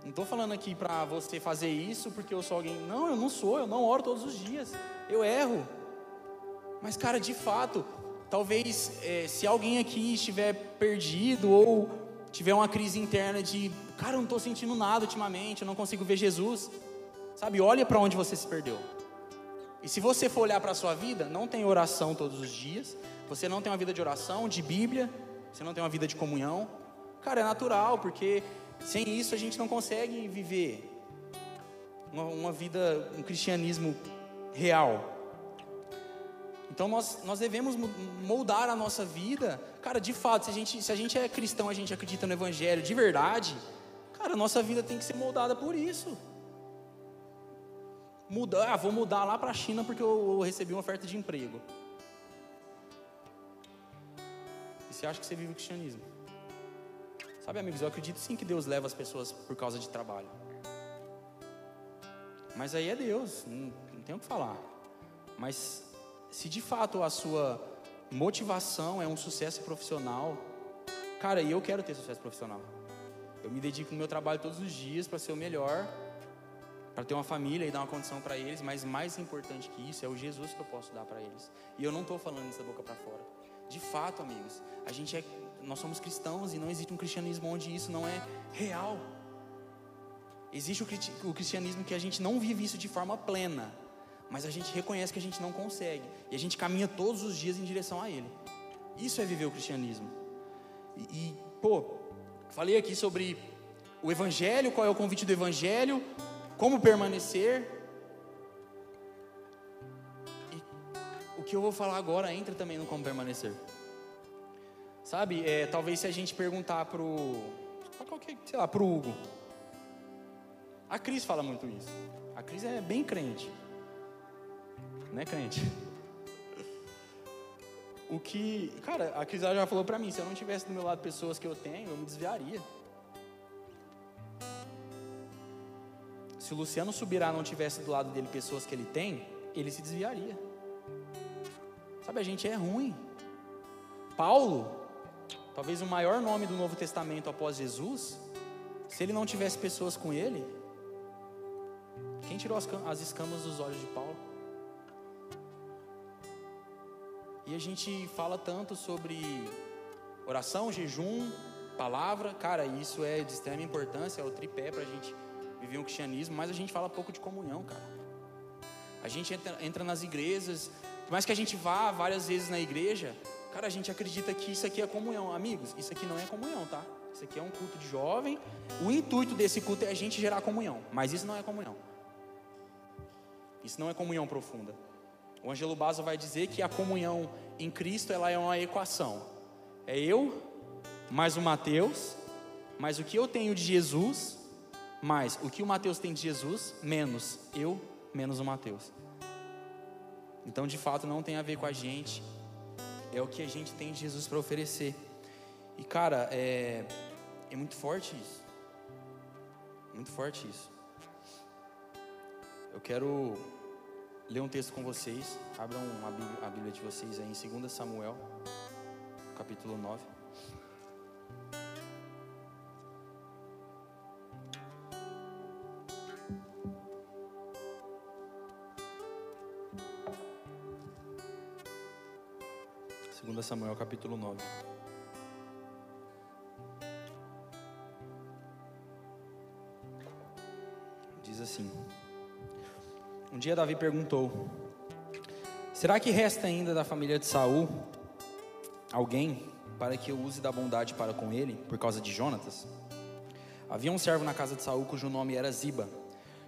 Não estou falando aqui para você fazer isso porque eu sou alguém. Não, eu não sou, eu não oro todos os dias. Eu erro. Mas, cara, de fato, talvez é, se alguém aqui estiver perdido ou tiver uma crise interna de, cara, eu não estou sentindo nada ultimamente, eu não consigo ver Jesus. Sabe, olha para onde você se perdeu. E se você for olhar para a sua vida, não tem oração todos os dias, você não tem uma vida de oração, de Bíblia, você não tem uma vida de comunhão. Cara, é natural, porque sem isso a gente não consegue viver uma, uma vida, um cristianismo real. Então nós, nós devemos moldar a nossa vida. Cara, de fato, se a, gente, se a gente é cristão, a gente acredita no Evangelho de verdade, cara, a nossa vida tem que ser moldada por isso. Mudar, ah, vou mudar lá para a China porque eu, eu recebi uma oferta de emprego. E você acha que você vive o cristianismo? Sabe, amigos, eu acredito sim que Deus leva as pessoas por causa de trabalho. Mas aí é Deus, não, não tem o que falar. Mas se de fato a sua motivação é um sucesso profissional, cara, e eu quero ter sucesso profissional. Eu me dedico no meu trabalho todos os dias para ser o melhor, para ter uma família e dar uma condição para eles, mas mais importante que isso é o Jesus que eu posso dar para eles. E eu não estou falando isso da boca para fora. De fato, amigos, a gente é nós somos cristãos e não existe um cristianismo onde isso não é real. Existe o cristianismo que a gente não vive isso de forma plena, mas a gente reconhece que a gente não consegue e a gente caminha todos os dias em direção a Ele. Isso é viver o cristianismo. E, e pô, falei aqui sobre o Evangelho, qual é o convite do Evangelho, como permanecer. E o que eu vou falar agora entra também no como permanecer. Sabe, é, talvez se a gente perguntar pro, sei lá, pro Hugo. A Cris fala muito isso. A Cris é bem crente. Não é crente? O que, cara, a Cris já falou pra mim, se eu não tivesse do meu lado pessoas que eu tenho, eu me desviaria. Se o Luciano Subirá não tivesse do lado dele pessoas que ele tem, ele se desviaria. Sabe, a gente é ruim. Paulo, talvez o maior nome do Novo Testamento após Jesus, se ele não tivesse pessoas com ele, quem tirou as escamas dos olhos de Paulo? E a gente fala tanto sobre oração, jejum, palavra, cara, isso é de extrema importância, é o tripé para a gente viver um cristianismo, mas a gente fala pouco de comunhão, cara. A gente entra, entra nas igrejas, por mais que a gente vá várias vezes na igreja, cara, a gente acredita que isso aqui é comunhão. Amigos, isso aqui não é comunhão, tá? Isso aqui é um culto de jovem. O intuito desse culto é a gente gerar comunhão, mas isso não é comunhão. Isso não é comunhão profunda. O Angelo Basso vai dizer que a comunhão em Cristo ela é uma equação. É eu mais o Mateus, mais o que eu tenho de Jesus mais o que o Mateus tem de Jesus, menos eu, menos o Mateus. Então, de fato, não tem a ver com a gente, é o que a gente tem de Jesus para oferecer. E, cara, é, é muito forte isso. Muito forte isso. Eu quero ler um texto com vocês. Abram a Bíblia de vocês aí em 2 Samuel, capítulo 9. Samuel capítulo 9. Diz assim: dia Davi perguntou: Será que resta ainda da família de Saul alguém para que eu use da bondade para com ele por causa de Jonatas? Havia um servo na casa de Saul cujo nome era Ziba.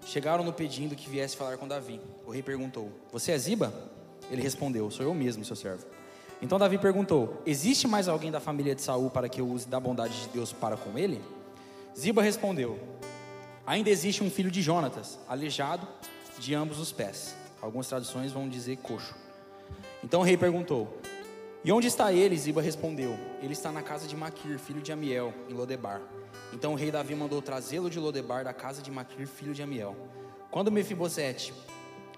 Chegaram no pedindo que viesse falar com Davi. O rei perguntou: Você é Ziba? Ele respondeu: Sou eu mesmo, seu servo. Então Davi perguntou: Existe mais alguém da família de Saul para que eu use da bondade de Deus para com ele? Ziba respondeu: Ainda existe um filho de Jonatas, aleijado de ambos os pés. Algumas traduções vão dizer coxo. Então o rei perguntou: E onde está ele? Ziba respondeu: Ele está na casa de Maquir, filho de Amiel, em Lodebar. Então o rei Davi mandou trazê-lo de Lodebar, da casa de Maquir, filho de Amiel. Quando Mefibosete,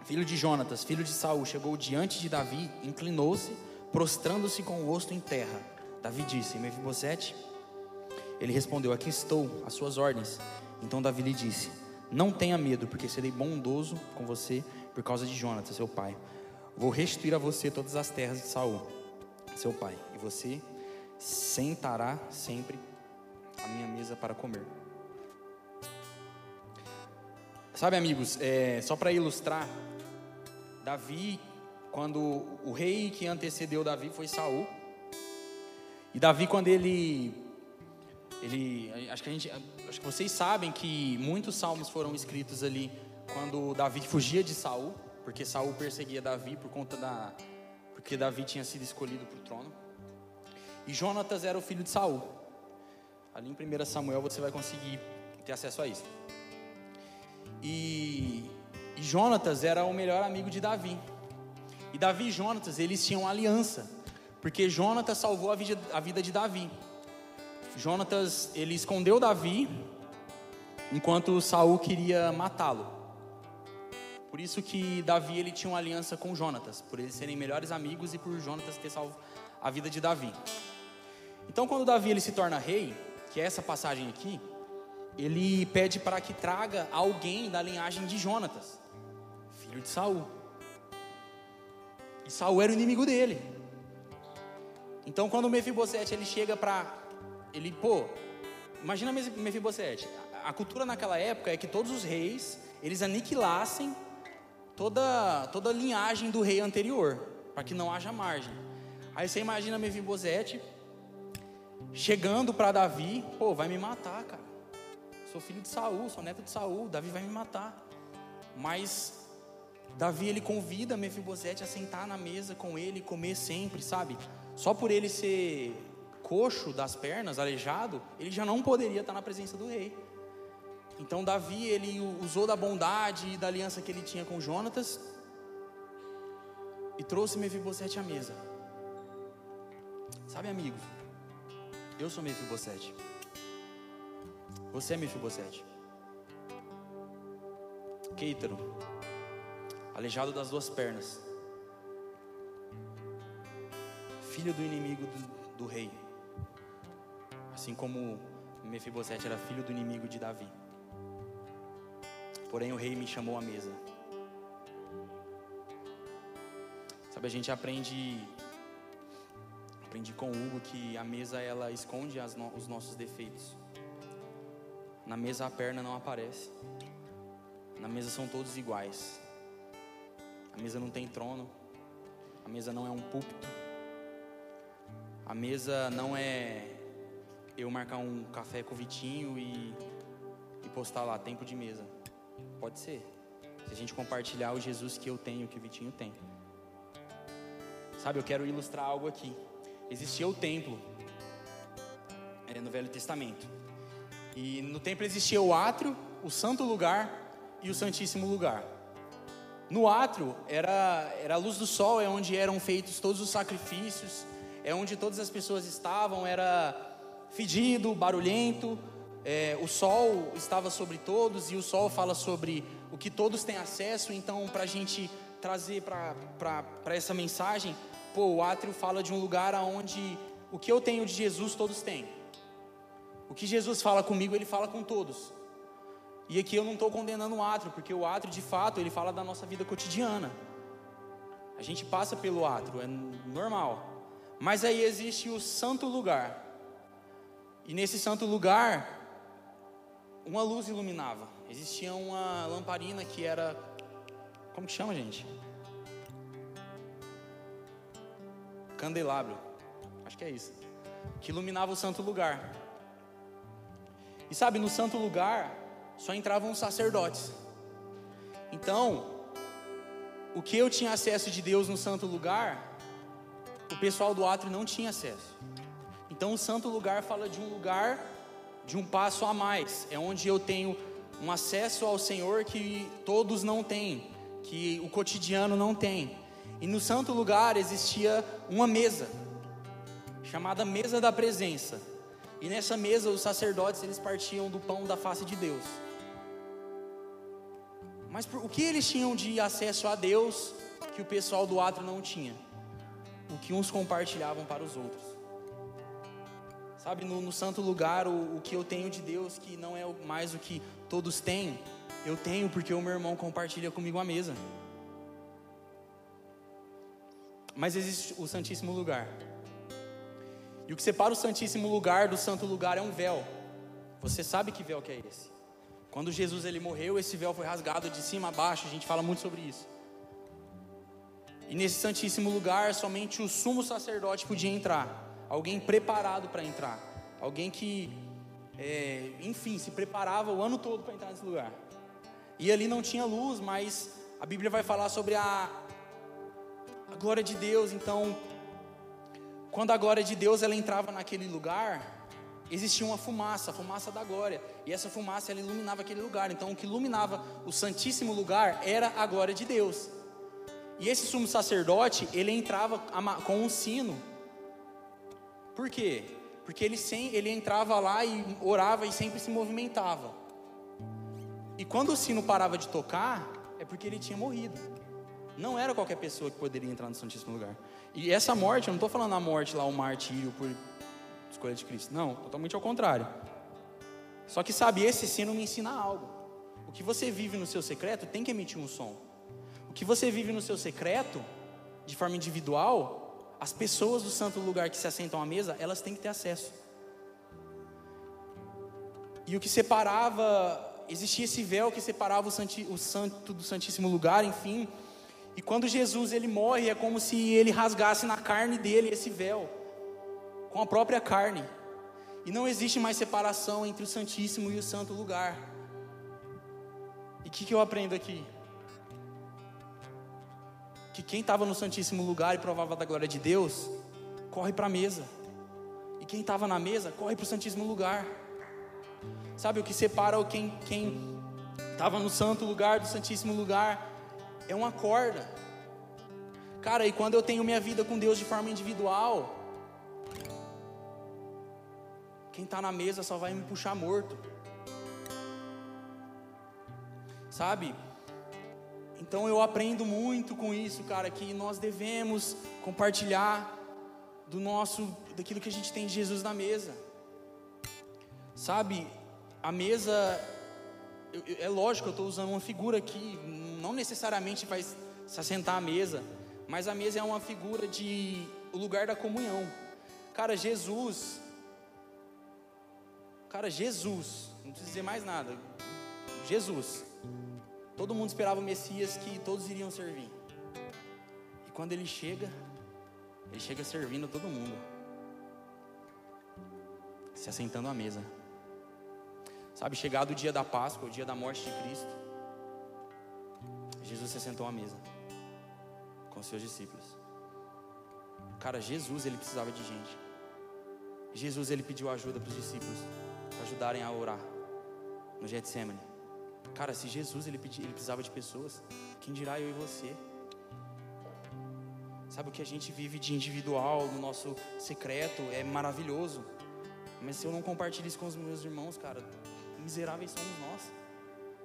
filho de Jonatas, filho de Saul, chegou diante de Davi, inclinou-se prostrando-se com o rosto em terra. Davi disse: Mefibosete? Ele respondeu: Aqui estou, às suas ordens. Então Davi lhe disse: Não tenha medo, porque serei bondoso com você por causa de Jonatas, seu pai. Vou restituir a você todas as terras de Saul, seu pai, e você sentará sempre à minha mesa para comer. Sabe, amigos, é, só para ilustrar, Davi quando o rei que antecedeu Davi foi Saul. E Davi quando ele ele acho que a gente acho que vocês sabem que muitos salmos foram escritos ali quando Davi fugia de Saul, porque Saul perseguia Davi por conta da porque Davi tinha sido escolhido para o trono. E Jonatas era o filho de Saul. Ali em 1 Samuel você vai conseguir ter acesso a isso. E, e Jonatas era o melhor amigo de Davi. E Davi e Jonatas, eles tinham aliança, porque Jonatas salvou a vida, a vida de Davi. Jonatas, ele escondeu Davi, enquanto Saul queria matá-lo. Por isso que Davi ele tinha uma aliança com Jonatas, por eles serem melhores amigos e por Jonatas ter salvo a vida de Davi. Então, quando Davi ele se torna rei, que é essa passagem aqui, ele pede para que traga alguém da linhagem de Jonatas, filho de Saul. E Saul era o inimigo dele. Então, quando Mefibosete ele chega para ele, pô, imagina Mefibosete. A cultura naquela época é que todos os reis eles aniquilassem toda toda a linhagem do rei anterior, para que não haja margem. Aí você imagina Mefibosete chegando para Davi, pô, vai me matar, cara. Sou filho de Saul, sou neto de Saul, Davi vai me matar. Mas Davi ele convida Mefibosete a sentar na mesa com ele comer sempre, sabe? Só por ele ser coxo das pernas, aleijado, ele já não poderia estar na presença do rei. Então Davi ele usou da bondade e da aliança que ele tinha com Jonatas e trouxe Mefibosete à mesa. Sabe, amigos? Eu sou Mefibosete. Você é Mefibosete. Keitaro, aleijado das duas pernas, filho do inimigo do, do rei, assim como Mefibosete era filho do inimigo de Davi. Porém, o rei me chamou à mesa. Sabe, a gente aprende aprendi com o Hugo que a mesa ela esconde no, os nossos defeitos. Na mesa a perna não aparece. Na mesa são todos iguais. A mesa não tem trono. A mesa não é um púlpito. A mesa não é eu marcar um café com o Vitinho e, e postar lá, tempo de mesa. Pode ser. Se a gente compartilhar o Jesus que eu tenho, que o Vitinho tem. Sabe, eu quero ilustrar algo aqui. Existia o templo é, no Velho Testamento. E no templo existia o átrio, o santo lugar e o santíssimo lugar. No átrio era, era a luz do sol, é onde eram feitos todos os sacrifícios, é onde todas as pessoas estavam, era fedido, barulhento, é, o sol estava sobre todos e o sol fala sobre o que todos têm acesso. Então, para a gente trazer para essa mensagem, pô, o átrio fala de um lugar onde o que eu tenho de Jesus todos têm. O que Jesus fala comigo, ele fala com todos. E aqui eu não estou condenando o átrio, porque o átrio, de fato, ele fala da nossa vida cotidiana. A gente passa pelo átrio, é normal. Mas aí existe o santo lugar. E nesse santo lugar, uma luz iluminava. Existia uma lamparina que era. Como que chama, gente? Candelabro. Acho que é isso. Que iluminava o santo lugar. E sabe, no santo lugar só entravam os sacerdotes. Então, o que eu tinha acesso de Deus no santo lugar, o pessoal do átrio não tinha acesso. Então, o santo lugar fala de um lugar de um passo a mais, é onde eu tenho um acesso ao Senhor que todos não têm, que o cotidiano não tem. E no santo lugar existia uma mesa, chamada mesa da presença. E nessa mesa os sacerdotes eles partiam do pão da face de Deus. Mas por, o que eles tinham de acesso a Deus que o pessoal do átrio não tinha? O que uns compartilhavam para os outros. Sabe, no, no santo lugar, o, o, que eu tenho de Deus, que não é mais o que todos têm, eu tenho porque o meu irmão compartilha comigo a mesa. Mas existe o Santíssimo Lugar. E o que separa o Santíssimo Lugar do Santo Lugar é um véu. Você sabe que véu que é esse? Quando Jesus ele morreu, esse véu foi rasgado de cima a baixo. A gente fala muito sobre isso. E nesse Santíssimo Lugar, somente o sumo sacerdote podia entrar alguém preparado para entrar, alguém que, é, enfim, se preparava o ano todo para entrar nesse lugar. E ali não tinha luz, mas a Bíblia vai falar sobre a, a glória de Deus. Então, quando a glória de Deus ela entrava naquele lugar, existia uma fumaça, a fumaça da glória. E essa fumaça ela iluminava aquele lugar. Então, o que iluminava o santíssimo lugar era a glória de Deus. E esse sumo sacerdote, ele entrava com um sino por quê? Porque ele, sem, ele entrava lá e orava e sempre se movimentava. E quando o sino parava de tocar, é porque ele tinha morrido. Não era qualquer pessoa que poderia entrar no Santíssimo Lugar. E essa morte, eu não estou falando a morte lá, o martírio por escolha de Cristo. Não, totalmente ao contrário. Só que sabe, esse sino me ensina algo. O que você vive no seu secreto tem que emitir um som. O que você vive no seu secreto, de forma individual, as pessoas do santo lugar que se assentam à mesa, elas têm que ter acesso. E o que separava, existia esse véu que separava o, santi, o santo do santíssimo lugar, enfim. E quando Jesus ele morre, é como se ele rasgasse na carne dele esse véu, com a própria carne. E não existe mais separação entre o santíssimo e o santo lugar. E o que, que eu aprendo aqui? Que quem estava no santíssimo lugar e provava da glória de Deus, corre para a mesa. E quem estava na mesa, corre para o santíssimo lugar. Sabe o que separa quem quem estava no santo lugar do santíssimo lugar é uma corda. Cara, e quando eu tenho minha vida com Deus de forma individual, quem está na mesa só vai me puxar morto. Sabe? Então eu aprendo muito com isso, cara, que nós devemos compartilhar do nosso, daquilo que a gente tem de Jesus na mesa. Sabe? A mesa, é lógico, eu estou usando uma figura aqui, não necessariamente vai se assentar à mesa, mas a mesa é uma figura de o lugar da comunhão. Cara, Jesus, cara, Jesus, não precisa dizer mais nada. Jesus, todo mundo esperava o Messias que todos iriam servir. E quando ele chega, ele chega servindo todo mundo, se assentando à mesa. Sabe, chegado o dia da Páscoa, o dia da morte de Cristo, Jesus se sentou à mesa com seus discípulos. Cara, Jesus ele precisava de gente. Jesus ele pediu ajuda para os discípulos para ajudarem a orar no Getsemane. Cara, se Jesus ele, pedi, ele precisava de pessoas, quem dirá eu e você? Sabe o que a gente vive de individual, no nosso secreto, é maravilhoso. Mas se eu não compartilho isso com os meus irmãos, cara, miseráveis somos nós.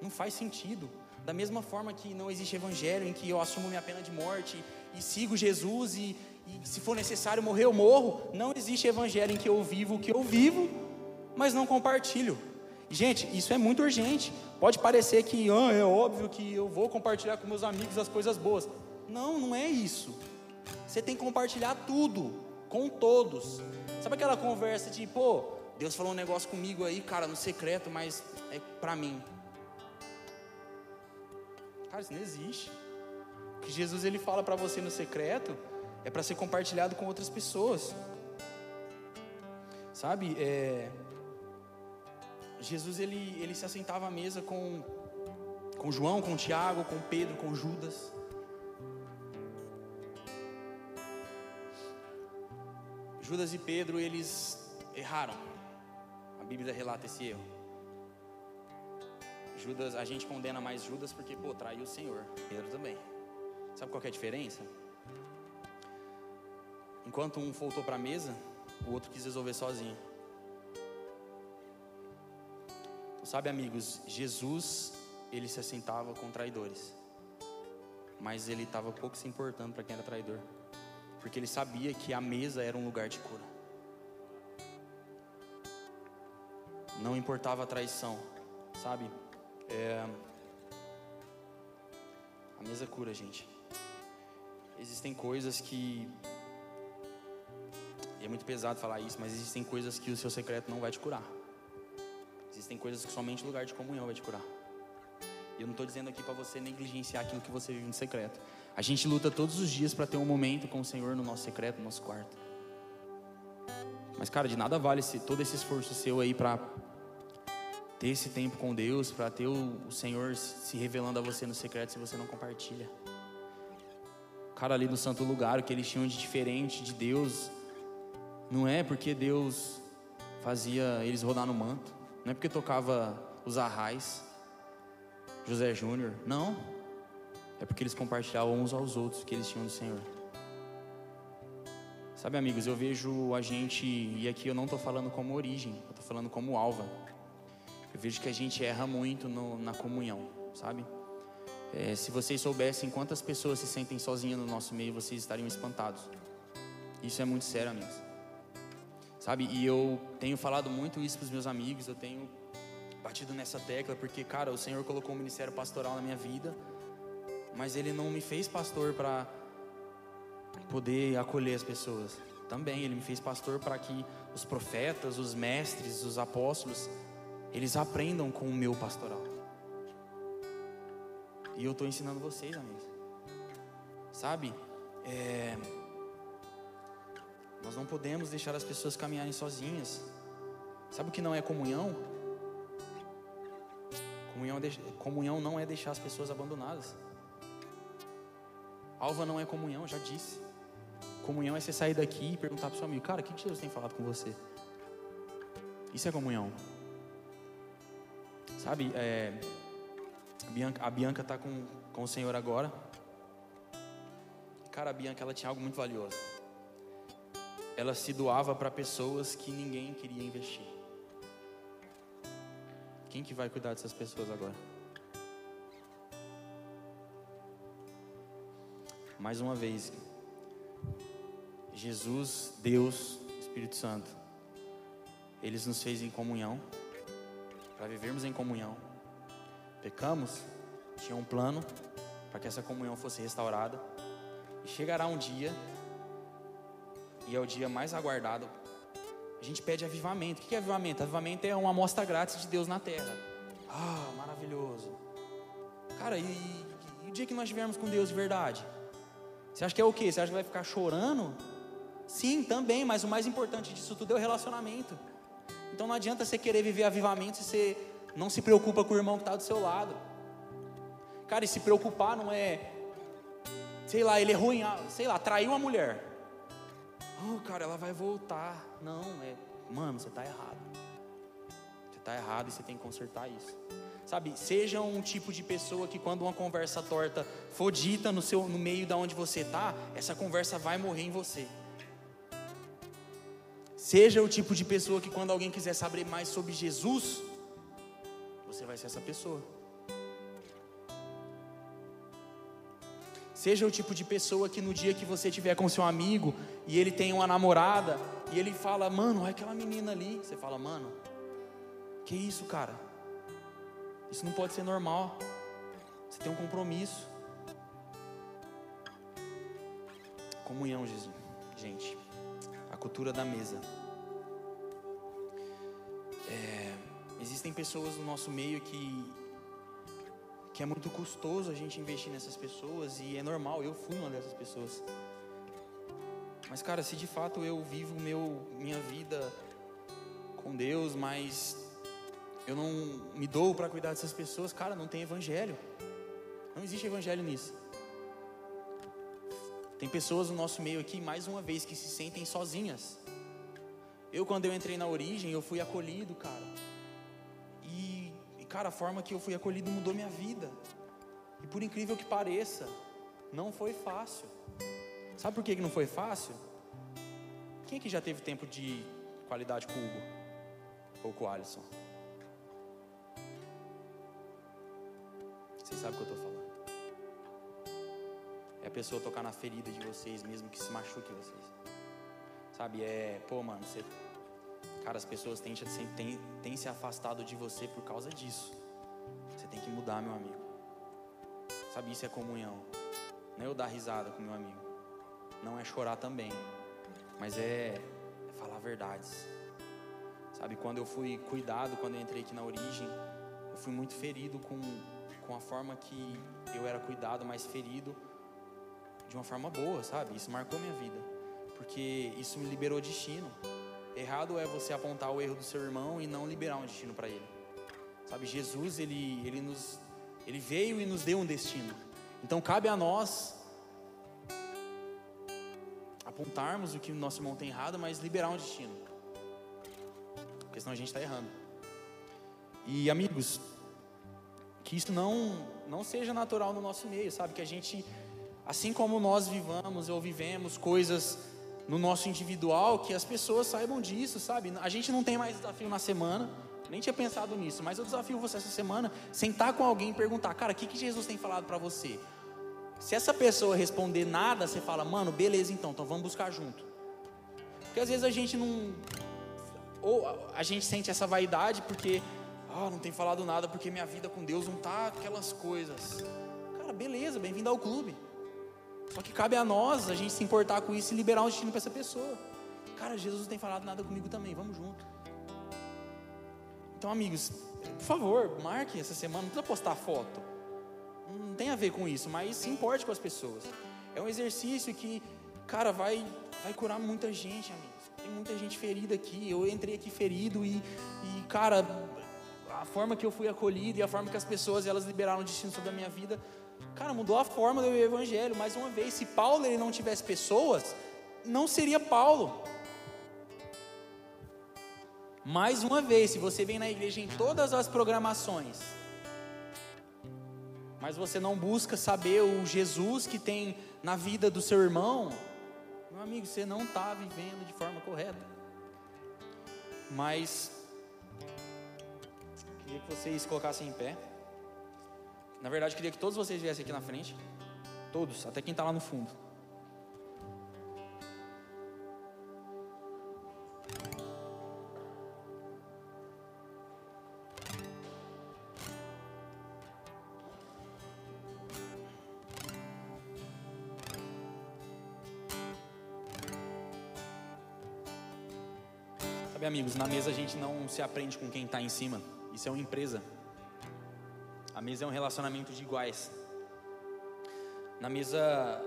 Não faz sentido. Da mesma forma que não existe evangelho em que eu assumo minha pena de morte e sigo Jesus e, e se for necessário morrer, eu morro. Não existe evangelho em que eu vivo o que eu vivo, mas não compartilho. Gente, isso é muito urgente. Pode parecer que ah, é óbvio que eu vou compartilhar com meus amigos as coisas boas. Não, não é isso. Você tem que compartilhar tudo, com todos. Sabe aquela conversa de, pô, Deus falou um negócio comigo aí, cara, no secreto, mas é para mim. Cara, isso não existe. O que Jesus ele fala para você no secreto é para ser compartilhado com outras pessoas. Sabe? É... Jesus ele, ele se assentava à mesa com, com João, com Tiago, com Pedro, com Judas. Judas e Pedro eles erraram. Bíblia relata esse erro. Judas, a gente condena mais Judas porque, pô, traiu o Senhor. Pedro também. Sabe qual é a diferença? Enquanto um voltou para a mesa, o outro quis resolver sozinho. Sabe, amigos, Jesus, ele se assentava com traidores. Mas ele estava pouco se importando para quem era traidor. Porque ele sabia que a mesa era um lugar de cura. não importava a traição, sabe? É... A mesa cura, gente. Existem coisas que. E é muito pesado falar isso, mas existem coisas que o seu secreto não vai te curar. Existem coisas que somente lugar de comunhão vai te curar. E eu não estou dizendo aqui para você negligenciar aquilo que você vive no secreto. A gente luta todos os dias para ter um momento com o Senhor no nosso secreto, no nosso quarto. Mas, cara, de nada vale esse, todo esse esforço seu aí para ter esse tempo com Deus, para ter o, o Senhor se revelando a você no secreto se você não compartilha. Cara, ali no santo lugar, o que eles tinham de diferente de Deus, não é porque Deus fazia eles rodar no manto, não é porque tocava os arrais, José Júnior, não. É porque eles compartilhavam uns aos outros que eles tinham do Senhor. Sabe, amigos, eu vejo a gente, e aqui eu não estou falando como origem, eu estou falando como alva. Eu vejo que a gente erra muito no, na comunhão, sabe? É, se vocês soubessem quantas pessoas se sentem sozinhas no nosso meio, vocês estariam espantados. Isso é muito sério, amigos. Sabe? E eu tenho falado muito isso para os meus amigos, eu tenho batido nessa tecla, porque, cara, o Senhor colocou um ministério pastoral na minha vida, mas Ele não me fez pastor para poder acolher as pessoas. Também ele me fez pastor para que os profetas, os mestres, os apóstolos, eles aprendam com o meu pastoral. E eu estou ensinando vocês, amigos. Sabe? É... Nós não podemos deixar as pessoas caminharem sozinhas. Sabe o que não é comunhão? Comunhão, é comunhão não é deixar as pessoas abandonadas. Alva não é comunhão, já disse. Comunhão é você sair daqui e perguntar para o seu amigo, cara, o que Jesus tem falado com você? Isso é comunhão. Sabe, é, a Bianca, a Bianca tá com, com o Senhor agora. Cara, a Bianca ela tinha algo muito valioso. Ela se doava para pessoas que ninguém queria investir. Quem que vai cuidar dessas pessoas agora? Mais uma vez, Jesus, Deus, Espírito Santo, eles nos fez em comunhão, para vivermos em comunhão. Pecamos, tinha um plano para que essa comunhão fosse restaurada. E chegará um dia, e é o dia mais aguardado. A gente pede avivamento. O que é avivamento? Avivamento é uma amostra grátis de Deus na terra. Ah, maravilhoso. Cara, e, e, e o dia que nós estivermos com Deus de verdade? Você acha que é o quê? Você acha que vai ficar chorando? Sim, também, mas o mais importante disso tudo é o relacionamento. Então não adianta você querer viver avivamento se você não se preocupa com o irmão que está do seu lado. Cara, e se preocupar não é, sei lá, ele é ruim, ah, sei lá, traiu uma mulher. Oh, cara, ela vai voltar. Não, é, mano, você está errado. Você está errado e você tem que consertar isso. Sabe, seja um tipo de pessoa que quando uma conversa torta for dita no, seu, no meio da onde você está, essa conversa vai morrer em você. Seja o tipo de pessoa que quando alguém quiser saber mais sobre Jesus, você vai ser essa pessoa. Seja o tipo de pessoa que no dia que você tiver com seu amigo e ele tem uma namorada e ele fala, mano, olha aquela menina ali. Você fala, mano, que isso, cara? Isso não pode ser normal. Você tem um compromisso. Comunhão, Jesus. Gente, a cultura da mesa. É, existem pessoas no nosso meio que que é muito custoso a gente investir nessas pessoas e é normal. Eu fui uma dessas pessoas. Mas cara, se de fato eu vivo meu minha vida com Deus, mas eu não me dou para cuidar dessas pessoas, cara, não tem evangelho. Não existe evangelho nisso. Tem pessoas no nosso meio aqui, mais uma vez, que se sentem sozinhas. Eu, quando eu entrei na origem, eu fui acolhido, cara. E, cara, a forma que eu fui acolhido mudou minha vida. E por incrível que pareça, não foi fácil. Sabe por que não foi fácil? Quem aqui já teve tempo de qualidade com o Hugo? Ou com o Alisson? Vocês sabem o que eu estou falando. É a pessoa tocar na ferida de vocês, mesmo que se machuque vocês. Sabe, é, pô, mano, você. Cara, as pessoas têm, têm, têm se afastado de você por causa disso. Você tem que mudar, meu amigo. Sabe, isso é comunhão. Não é eu dar risada com meu amigo. Não é chorar também. Mas é, é falar verdades. Sabe, quando eu fui cuidado, quando eu entrei aqui na origem, eu fui muito ferido com com a forma que eu era cuidado, mais ferido, de uma forma boa, sabe? Isso marcou minha vida, porque isso me liberou destino. Errado é você apontar o erro do seu irmão e não liberar um destino para ele. Sabe, Jesus, ele, ele, nos, ele veio e nos deu um destino. Então cabe a nós apontarmos o que o nosso irmão tem errado, mas liberar um destino. Porque senão a gente está errando. E amigos, que isso não não seja natural no nosso meio, sabe? Que a gente, assim como nós vivamos ou vivemos coisas no nosso individual, que as pessoas saibam disso, sabe? A gente não tem mais desafio na semana, nem tinha pensado nisso, mas eu desafio você essa semana, sentar com alguém e perguntar, cara, o que, que Jesus tem falado para você? Se essa pessoa responder nada, você fala, mano, beleza então, então vamos buscar junto. Porque às vezes a gente não. Ou a gente sente essa vaidade porque ah, não tem falado nada porque minha vida com Deus não tá aquelas coisas. Cara, beleza, bem-vindo ao clube. Só que cabe a nós a gente se importar com isso e liberar um destino para essa pessoa. Cara, Jesus não tem falado nada comigo também, vamos junto. Então, amigos, por favor, marque essa semana, não precisa postar foto. Não tem a ver com isso, mas se importe com as pessoas. É um exercício que, cara, vai, vai curar muita gente, amigos. Tem muita gente ferida aqui. Eu entrei aqui ferido e, e, cara, a forma que eu fui acolhido e a forma que as pessoas elas liberaram o destino sobre a minha vida, cara, mudou a forma do evangelho. Mais uma vez, se Paulo ele não tivesse pessoas, não seria Paulo. Mais uma vez, se você vem na igreja em todas as programações, mas você não busca saber o Jesus que tem na vida do seu irmão, meu amigo, você não está vivendo de forma correta. Mas, queria que vocês colocassem em pé. Na verdade, queria que todos vocês viessem aqui na frente. Todos, até quem está lá no fundo. Sabe, amigos, na mesa a gente não se aprende com quem está em cima. Isso é uma empresa. A mesa é um relacionamento de iguais. Na mesa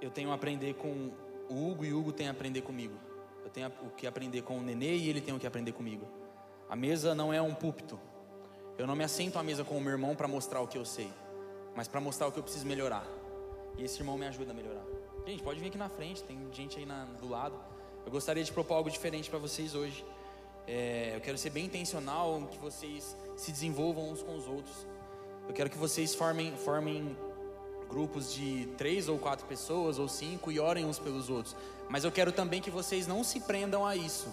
eu tenho a aprender com o Hugo e o Hugo tem a aprender comigo. Eu tenho o que aprender com o Nenê e ele tem o que aprender comigo. A mesa não é um púlpito. Eu não me assento à mesa com o meu irmão para mostrar o que eu sei, mas para mostrar o que eu preciso melhorar. E esse irmão me ajuda a melhorar. Gente, pode vir aqui na frente, tem gente aí na, do lado. Eu gostaria de propor algo diferente para vocês hoje. É, eu quero ser bem intencional, que vocês se desenvolvam uns com os outros. Eu quero que vocês formem, formem grupos de três ou quatro pessoas ou cinco e orem uns pelos outros. Mas eu quero também que vocês não se prendam a isso.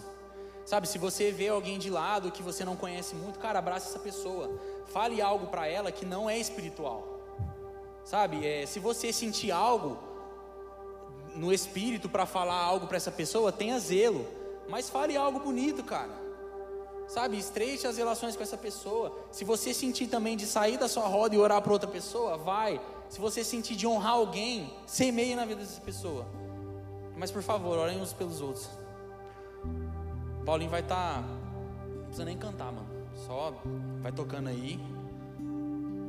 Sabe, se você vê alguém de lado que você não conhece muito, cara, abraça essa pessoa. Fale algo para ela que não é espiritual. Sabe, é, se você sentir algo, no espírito para falar algo para essa pessoa, tenha zelo, mas fale algo bonito, cara. Sabe, estreite as relações com essa pessoa. Se você sentir também de sair da sua roda e orar para outra pessoa, vai. Se você sentir de honrar alguém, semeie na vida dessa pessoa. Mas por favor, orem uns pelos outros. Paulinho vai estar. Tá... Não precisa nem cantar, mano. Só vai tocando aí.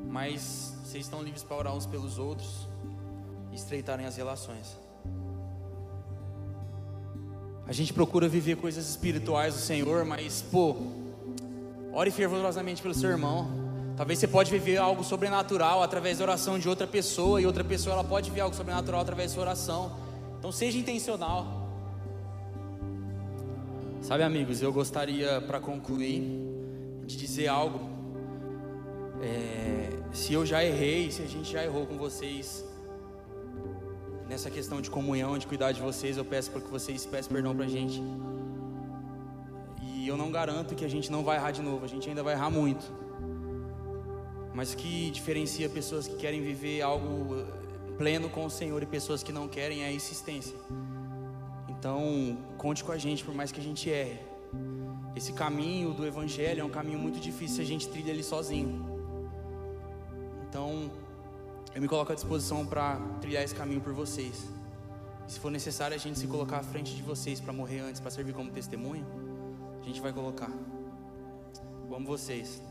Mas vocês estão livres para orar uns pelos outros e estreitarem as relações. A gente procura viver coisas espirituais do Senhor, mas, pô, ore fervorosamente pelo seu irmão. Talvez você pode viver algo sobrenatural através da oração de outra pessoa, e outra pessoa ela pode viver algo sobrenatural através da sua oração. Então seja intencional. Sabe, amigos, eu gostaria para concluir de dizer algo. É, se eu já errei, se a gente já errou com vocês, nessa questão de comunhão, de cuidar de vocês, eu peço para que vocês peçam perdão para a gente. E eu não garanto que a gente não vai errar de novo, a gente ainda vai errar muito. Mas que diferencia pessoas que querem viver algo pleno com o Senhor e pessoas que não querem é a insistência. Então, conte com a gente, por mais que a gente erre. Esse caminho do Evangelho é um caminho muito difícil se a gente trilha ele sozinho. Então, eu me coloco à disposição para trilhar esse caminho por vocês. E se for necessário a gente se colocar à frente de vocês para morrer antes, para servir como testemunho, a gente vai colocar. Eu amo vocês.